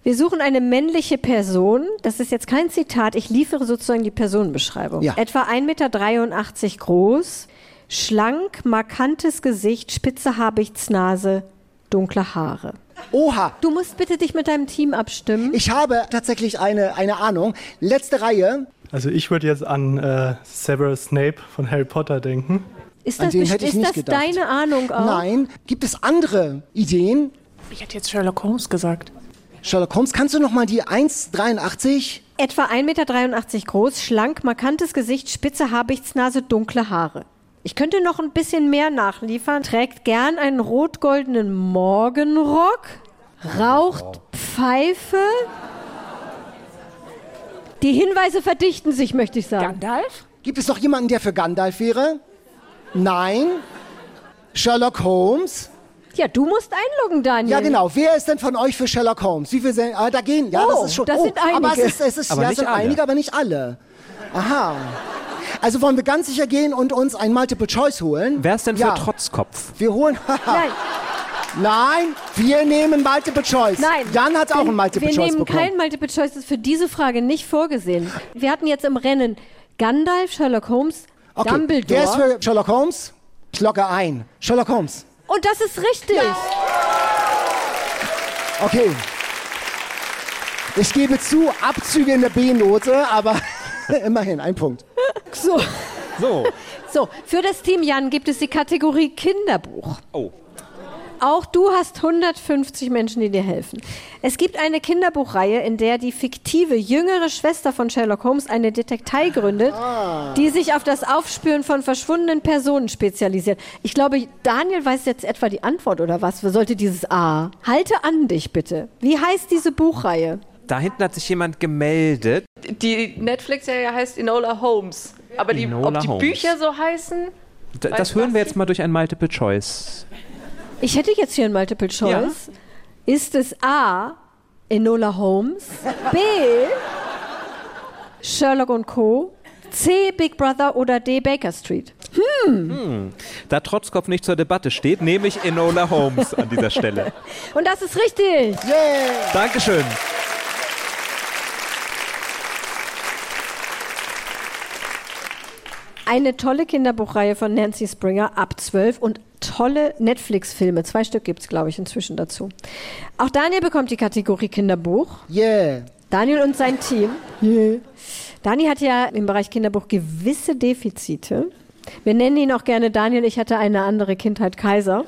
Wir suchen eine männliche Person. Das ist jetzt kein Zitat. Ich liefere sozusagen die Personenbeschreibung. Ja. Etwa 1,83 Meter groß, schlank, markantes Gesicht, spitze Habichtsnase, dunkle Haare. Oha, Du musst bitte dich mit deinem Team abstimmen. ich habe tatsächlich eine, eine Ahnung. Letzte Reihe. Also ich würde jetzt an äh, Severus Snape von Harry Potter denken. Ist An das, den best- hätte ich ist nicht das gedacht. deine Ahnung auch? Nein. Gibt es andere Ideen? Ich hätte jetzt Sherlock Holmes gesagt. Sherlock Holmes, kannst du noch mal die 1,83? Etwa 1,83 Meter groß, schlank, markantes Gesicht, spitze Habichtsnase, dunkle Haare. Ich könnte noch ein bisschen mehr nachliefern. Trägt gern einen rot-goldenen Morgenrock, raucht Pfeife. Die Hinweise verdichten sich, möchte ich sagen. Gandalf? Gibt es noch jemanden, der für Gandalf wäre? Nein. Sherlock Holmes? Ja, du musst einloggen, Daniel. Ja, genau. Wer ist denn von euch für Sherlock Holmes? Wie viele sind, ah, da gehen, ja, Oh, das ist schon, das sind aber es einige. ist, es ist, Aber ja, sind alle. einige, aber nicht alle. Aha. Also wollen wir ganz sicher gehen und uns ein Multiple Choice holen? Wer ist denn ja. für Trotzkopf? Wir holen, Nein, nein, wir nehmen Multiple Choice. nein. Jan hat auch wir, ein Multiple Wir Choice nehmen bekommen. kein Multiple Choice, das ist für diese Frage nicht vorgesehen. Wir hatten jetzt im Rennen Gandalf, Sherlock Holmes, okay. Dumbledore. Wer ist für Sherlock Holmes? Ich logge ein. Sherlock Holmes. Und das ist richtig. Okay. Ich gebe zu, Abzüge in der B-Note, aber immerhin, ein Punkt. So. So. so, für das Team Jan gibt es die Kategorie Kinderbuch. Oh. Auch du hast 150 Menschen, die dir helfen. Es gibt eine Kinderbuchreihe, in der die fiktive jüngere Schwester von Sherlock Holmes eine Detektei gründet, die sich auf das Aufspüren von verschwundenen Personen spezialisiert. Ich glaube, Daniel weiß jetzt etwa die Antwort oder was? Sollte dieses A? Halte an dich bitte. Wie heißt diese Buchreihe? Da hinten hat sich jemand gemeldet. Die Netflix-Serie heißt Enola Holmes. Aber die, Enola ob die Holmes. Bücher so heißen? D das hören was? wir jetzt mal durch ein Multiple Choice. Ich hätte jetzt hier ein Multiple Choice. Ist es A. Enola Holmes, B. Sherlock und Co., C. Big Brother oder D. Baker Street? Da Trotzkopf nicht zur Debatte steht, nehme ich Enola Holmes an dieser Stelle. Und das ist richtig. Dankeschön. Eine tolle Kinderbuchreihe von Nancy Springer ab 12 und tolle Netflix-Filme. Zwei Stück gibt es, glaube ich, inzwischen dazu. Auch Daniel bekommt die Kategorie Kinderbuch. Yeah. Daniel und sein Team. Yeah. Dani hat ja im Bereich Kinderbuch gewisse Defizite. Wir nennen ihn auch gerne Daniel, ich hatte eine andere Kindheit Kaiser.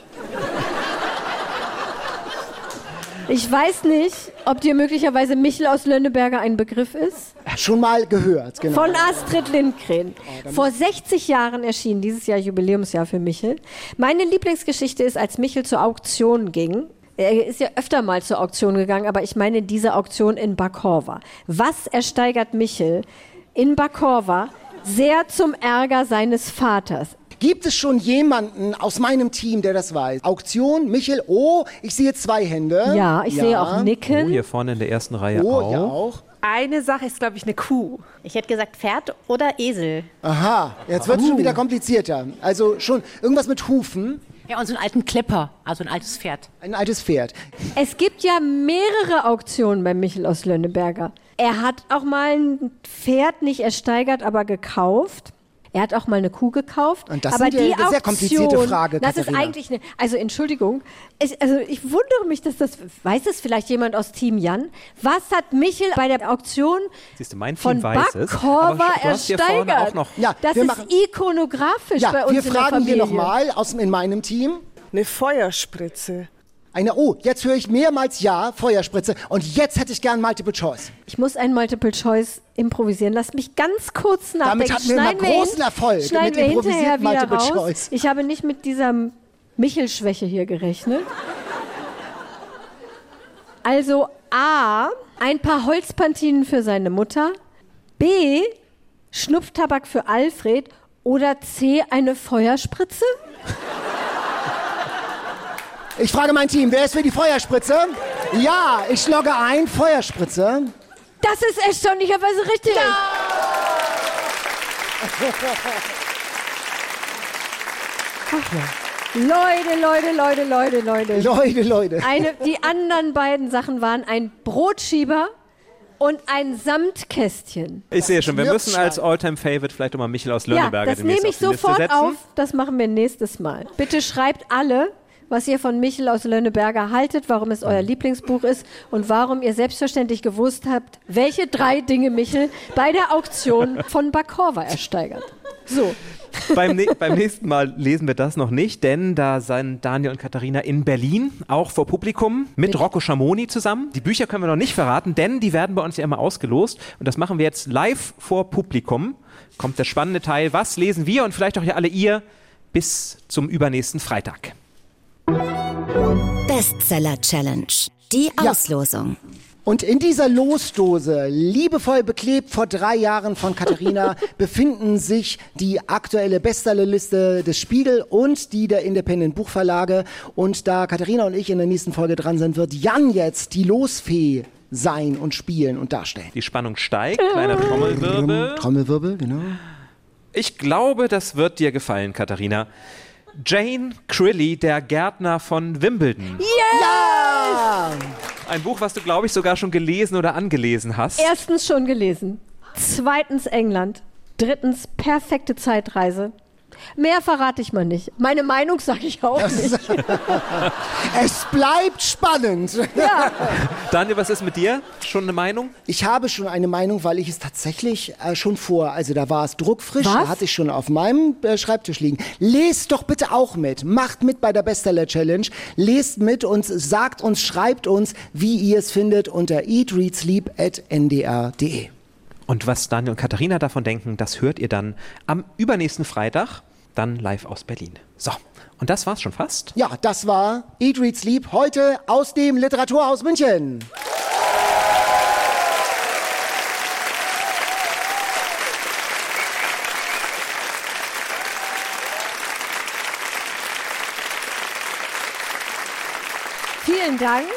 Ich weiß nicht, ob dir möglicherweise Michel aus Lönneberger ein Begriff ist. Schon mal gehört, genau. Von Astrid Lindgren. Vor 60 Jahren erschien dieses Jahr Jubiläumsjahr für Michel. Meine Lieblingsgeschichte ist, als Michel zur Auktion ging. Er ist ja öfter mal zur Auktion gegangen, aber ich meine diese Auktion in Bakorva. Was ersteigert Michel in Bakorva sehr zum Ärger seines Vaters? Gibt es schon jemanden aus meinem Team, der das weiß? Auktion, Michel, oh, ich sehe zwei Hände. Ja, ich sehe auch Oh, Nicken. hier vorne in der ersten Reihe Oh, auch. ja auch. Eine Sache ist, glaube ich, eine Kuh. Ich hätte gesagt Pferd oder Esel. Aha, jetzt wird es schon wieder komplizierter. Also schon irgendwas mit Hufen, Ja, und so einen alten Klepper, also ein altes Pferd. ein altes Pferd. Es gibt ja mehrere Auktionen bei Michel aus Lönneberger. Er hat auch mal ein Pferd nicht ersteigert, aber gekauft. Er hat auch mal eine Kuh gekauft. Und das aber die eine sehr komplizierte Auktion- Frage, Das ist Katharina. eigentlich eine, also Entschuldigung, ich, also ich wundere mich, dass das, weiß es vielleicht jemand aus Team Jan? Was hat Michel bei der Auktion Siehst du, mein von weiß es. Hier vorne ersteigert? auch noch. Ja, das ist machen- ikonografisch bei Ja, uns wir in der fragen hier Familie. nochmal aus in meinem Team. Eine Feuerspritze. Eine, oh, jetzt höre ich mehrmals Ja, Feuerspritze. Und jetzt hätte ich gern Multiple Choice. Ich muss ein Multiple Choice improvisieren. Lass mich ganz kurz nachdenken. Damit hatten wir immer großen hin- Erfolg Schneiden mit wir hinterher improvisierten wieder Multiple raus. Choice. Ich habe nicht mit dieser Michel-Schwäche hier gerechnet. Also A, ein paar Holzpantinen für seine Mutter. B, Schnupftabak für Alfred. Oder C, eine Feuerspritze? Ich frage mein Team, wer ist für die Feuerspritze? Ja, ich logge ein, Feuerspritze. Das ist erstaunlicherweise richtig. Ach ja. Leute, Leute, Leute, Leute, Leute. Leute, Leute. Eine, die anderen beiden Sachen waren ein Brotschieber und ein Samtkästchen. Ich sehe schon, wir müssen als Alltime Favorite vielleicht immer Michel aus Ja, Lönneberger das demnächst nehme ich sofort auf. Das machen wir nächstes Mal. Bitte schreibt alle was ihr von Michel aus Lönneberger haltet, warum es euer Lieblingsbuch ist und warum ihr selbstverständlich gewusst habt, welche drei Dinge Michel bei der Auktion von Bakorva ersteigert. So. beim, ne beim, nächsten Mal lesen wir das noch nicht, denn da sind Daniel und Katharina in Berlin, auch vor Publikum, mit Rocco Schamoni zusammen. Die Bücher können wir noch nicht verraten, denn die werden bei uns ja immer ausgelost. Und das machen wir jetzt live vor Publikum. Kommt der spannende Teil. Was lesen wir und vielleicht auch ja alle ihr bis zum übernächsten Freitag? Bestseller Challenge. Die Auslosung. Ja. Und in dieser Losdose, liebevoll beklebt vor drei Jahren von Katharina, befinden sich die aktuelle Bestsellerliste des Spiegel und die der Independent Buchverlage. Und da Katharina und ich in der nächsten Folge dran sind, wird Jan jetzt die Losfee sein und spielen und darstellen. Die Spannung steigt, kleiner Trommelwirbel. Trommelwirbel, genau. Ich glaube, das wird dir gefallen, Katharina. Jane Crilly, der Gärtner von Wimbledon. Yes! Ja! Ein Buch, was du, glaube ich, sogar schon gelesen oder angelesen hast. Erstens schon gelesen. Zweitens England. Drittens perfekte Zeitreise. Mehr verrate ich mal nicht. Meine Meinung sage ich auch nicht. es bleibt spannend. Ja. Daniel, was ist mit dir? Schon eine Meinung? Ich habe schon eine Meinung, weil ich es tatsächlich äh, schon vor, also da war es druckfrisch, was? da hatte ich schon auf meinem äh, Schreibtisch liegen. Lest doch bitte auch mit. Macht mit bei der Bestseller Challenge. Lest mit und sagt uns, schreibt uns, wie ihr es findet unter eatreadsleep.ndr.de. Und was Daniel und Katharina davon denken, das hört ihr dann am übernächsten Freitag, dann live aus Berlin. So, und das war's schon fast. Ja, das war Eat, Read, Sleep heute aus dem Literaturhaus München. Vielen Dank.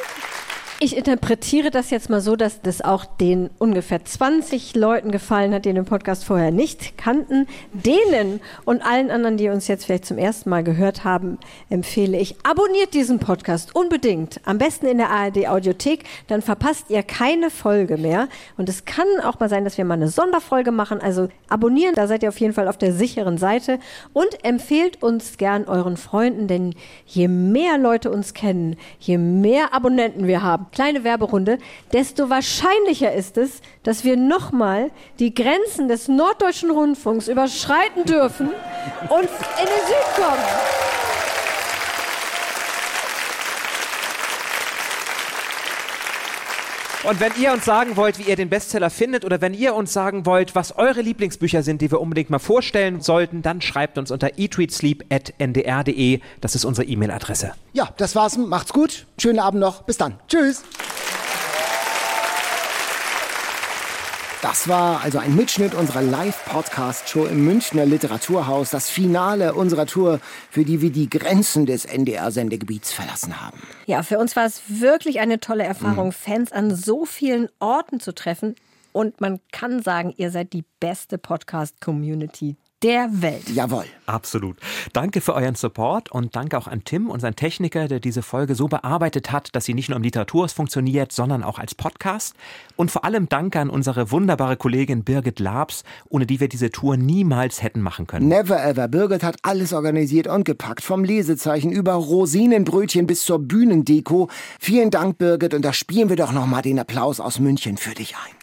Ich interpretiere das jetzt mal so, dass das auch den ungefähr 20 Leuten gefallen hat, die den Podcast vorher nicht kannten. Denen und allen anderen, die uns jetzt vielleicht zum ersten Mal gehört haben, empfehle ich, abonniert diesen Podcast unbedingt. Am besten in der ARD Audiothek, dann verpasst ihr keine Folge mehr. Und es kann auch mal sein, dass wir mal eine Sonderfolge machen. Also abonnieren, da seid ihr auf jeden Fall auf der sicheren Seite. Und empfehlt uns gern euren Freunden, denn je mehr Leute uns kennen, je mehr Abonnenten wir haben, kleine Werberunde, desto wahrscheinlicher ist es, dass wir nochmal die Grenzen des Norddeutschen Rundfunks überschreiten dürfen und in den Süden kommen. Und wenn ihr uns sagen wollt, wie ihr den Bestseller findet oder wenn ihr uns sagen wollt, was eure Lieblingsbücher sind, die wir unbedingt mal vorstellen sollten, dann schreibt uns unter eatreadsleep.ndr.de. Das ist unsere E-Mail-Adresse. Ja, das war's. Macht's gut. Schönen Abend noch. Bis dann. Tschüss. Das war also ein Mitschnitt unserer Live-Podcast-Show im Münchner Literaturhaus, das Finale unserer Tour, für die wir die Grenzen des NDR-Sendegebiets verlassen haben. Ja, für uns war es wirklich eine tolle Erfahrung, mhm. Fans an so vielen Orten zu treffen. Und man kann sagen, ihr seid die beste Podcast-Community der Welt. Jawohl. Absolut. Danke für euren Support und danke auch an Tim, unseren Techniker, der diese Folge so bearbeitet hat, dass sie nicht nur im Literaturhaus funktioniert, sondern auch als Podcast. Und vor allem danke an unsere wunderbare Kollegin Birgit Labs, ohne die wir diese Tour niemals hätten machen können. Never ever. Birgit hat alles organisiert und gepackt. Vom Lesezeichen über Rosinenbrötchen bis zur Bühnendeko. Vielen Dank, Birgit. Und da spielen wir doch nochmal den Applaus aus München für dich ein.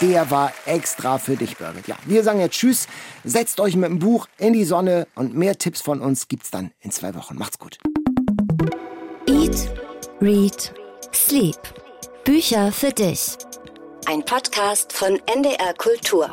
Der war extra für dich, Birgit. Ja, wir sagen jetzt Tschüss. Setzt euch mit dem Buch in die Sonne und mehr Tipps von uns gibt's dann in zwei Wochen. Macht's gut. Eat, Read, Sleep. Bücher für dich. Ein Podcast von NDR Kultur.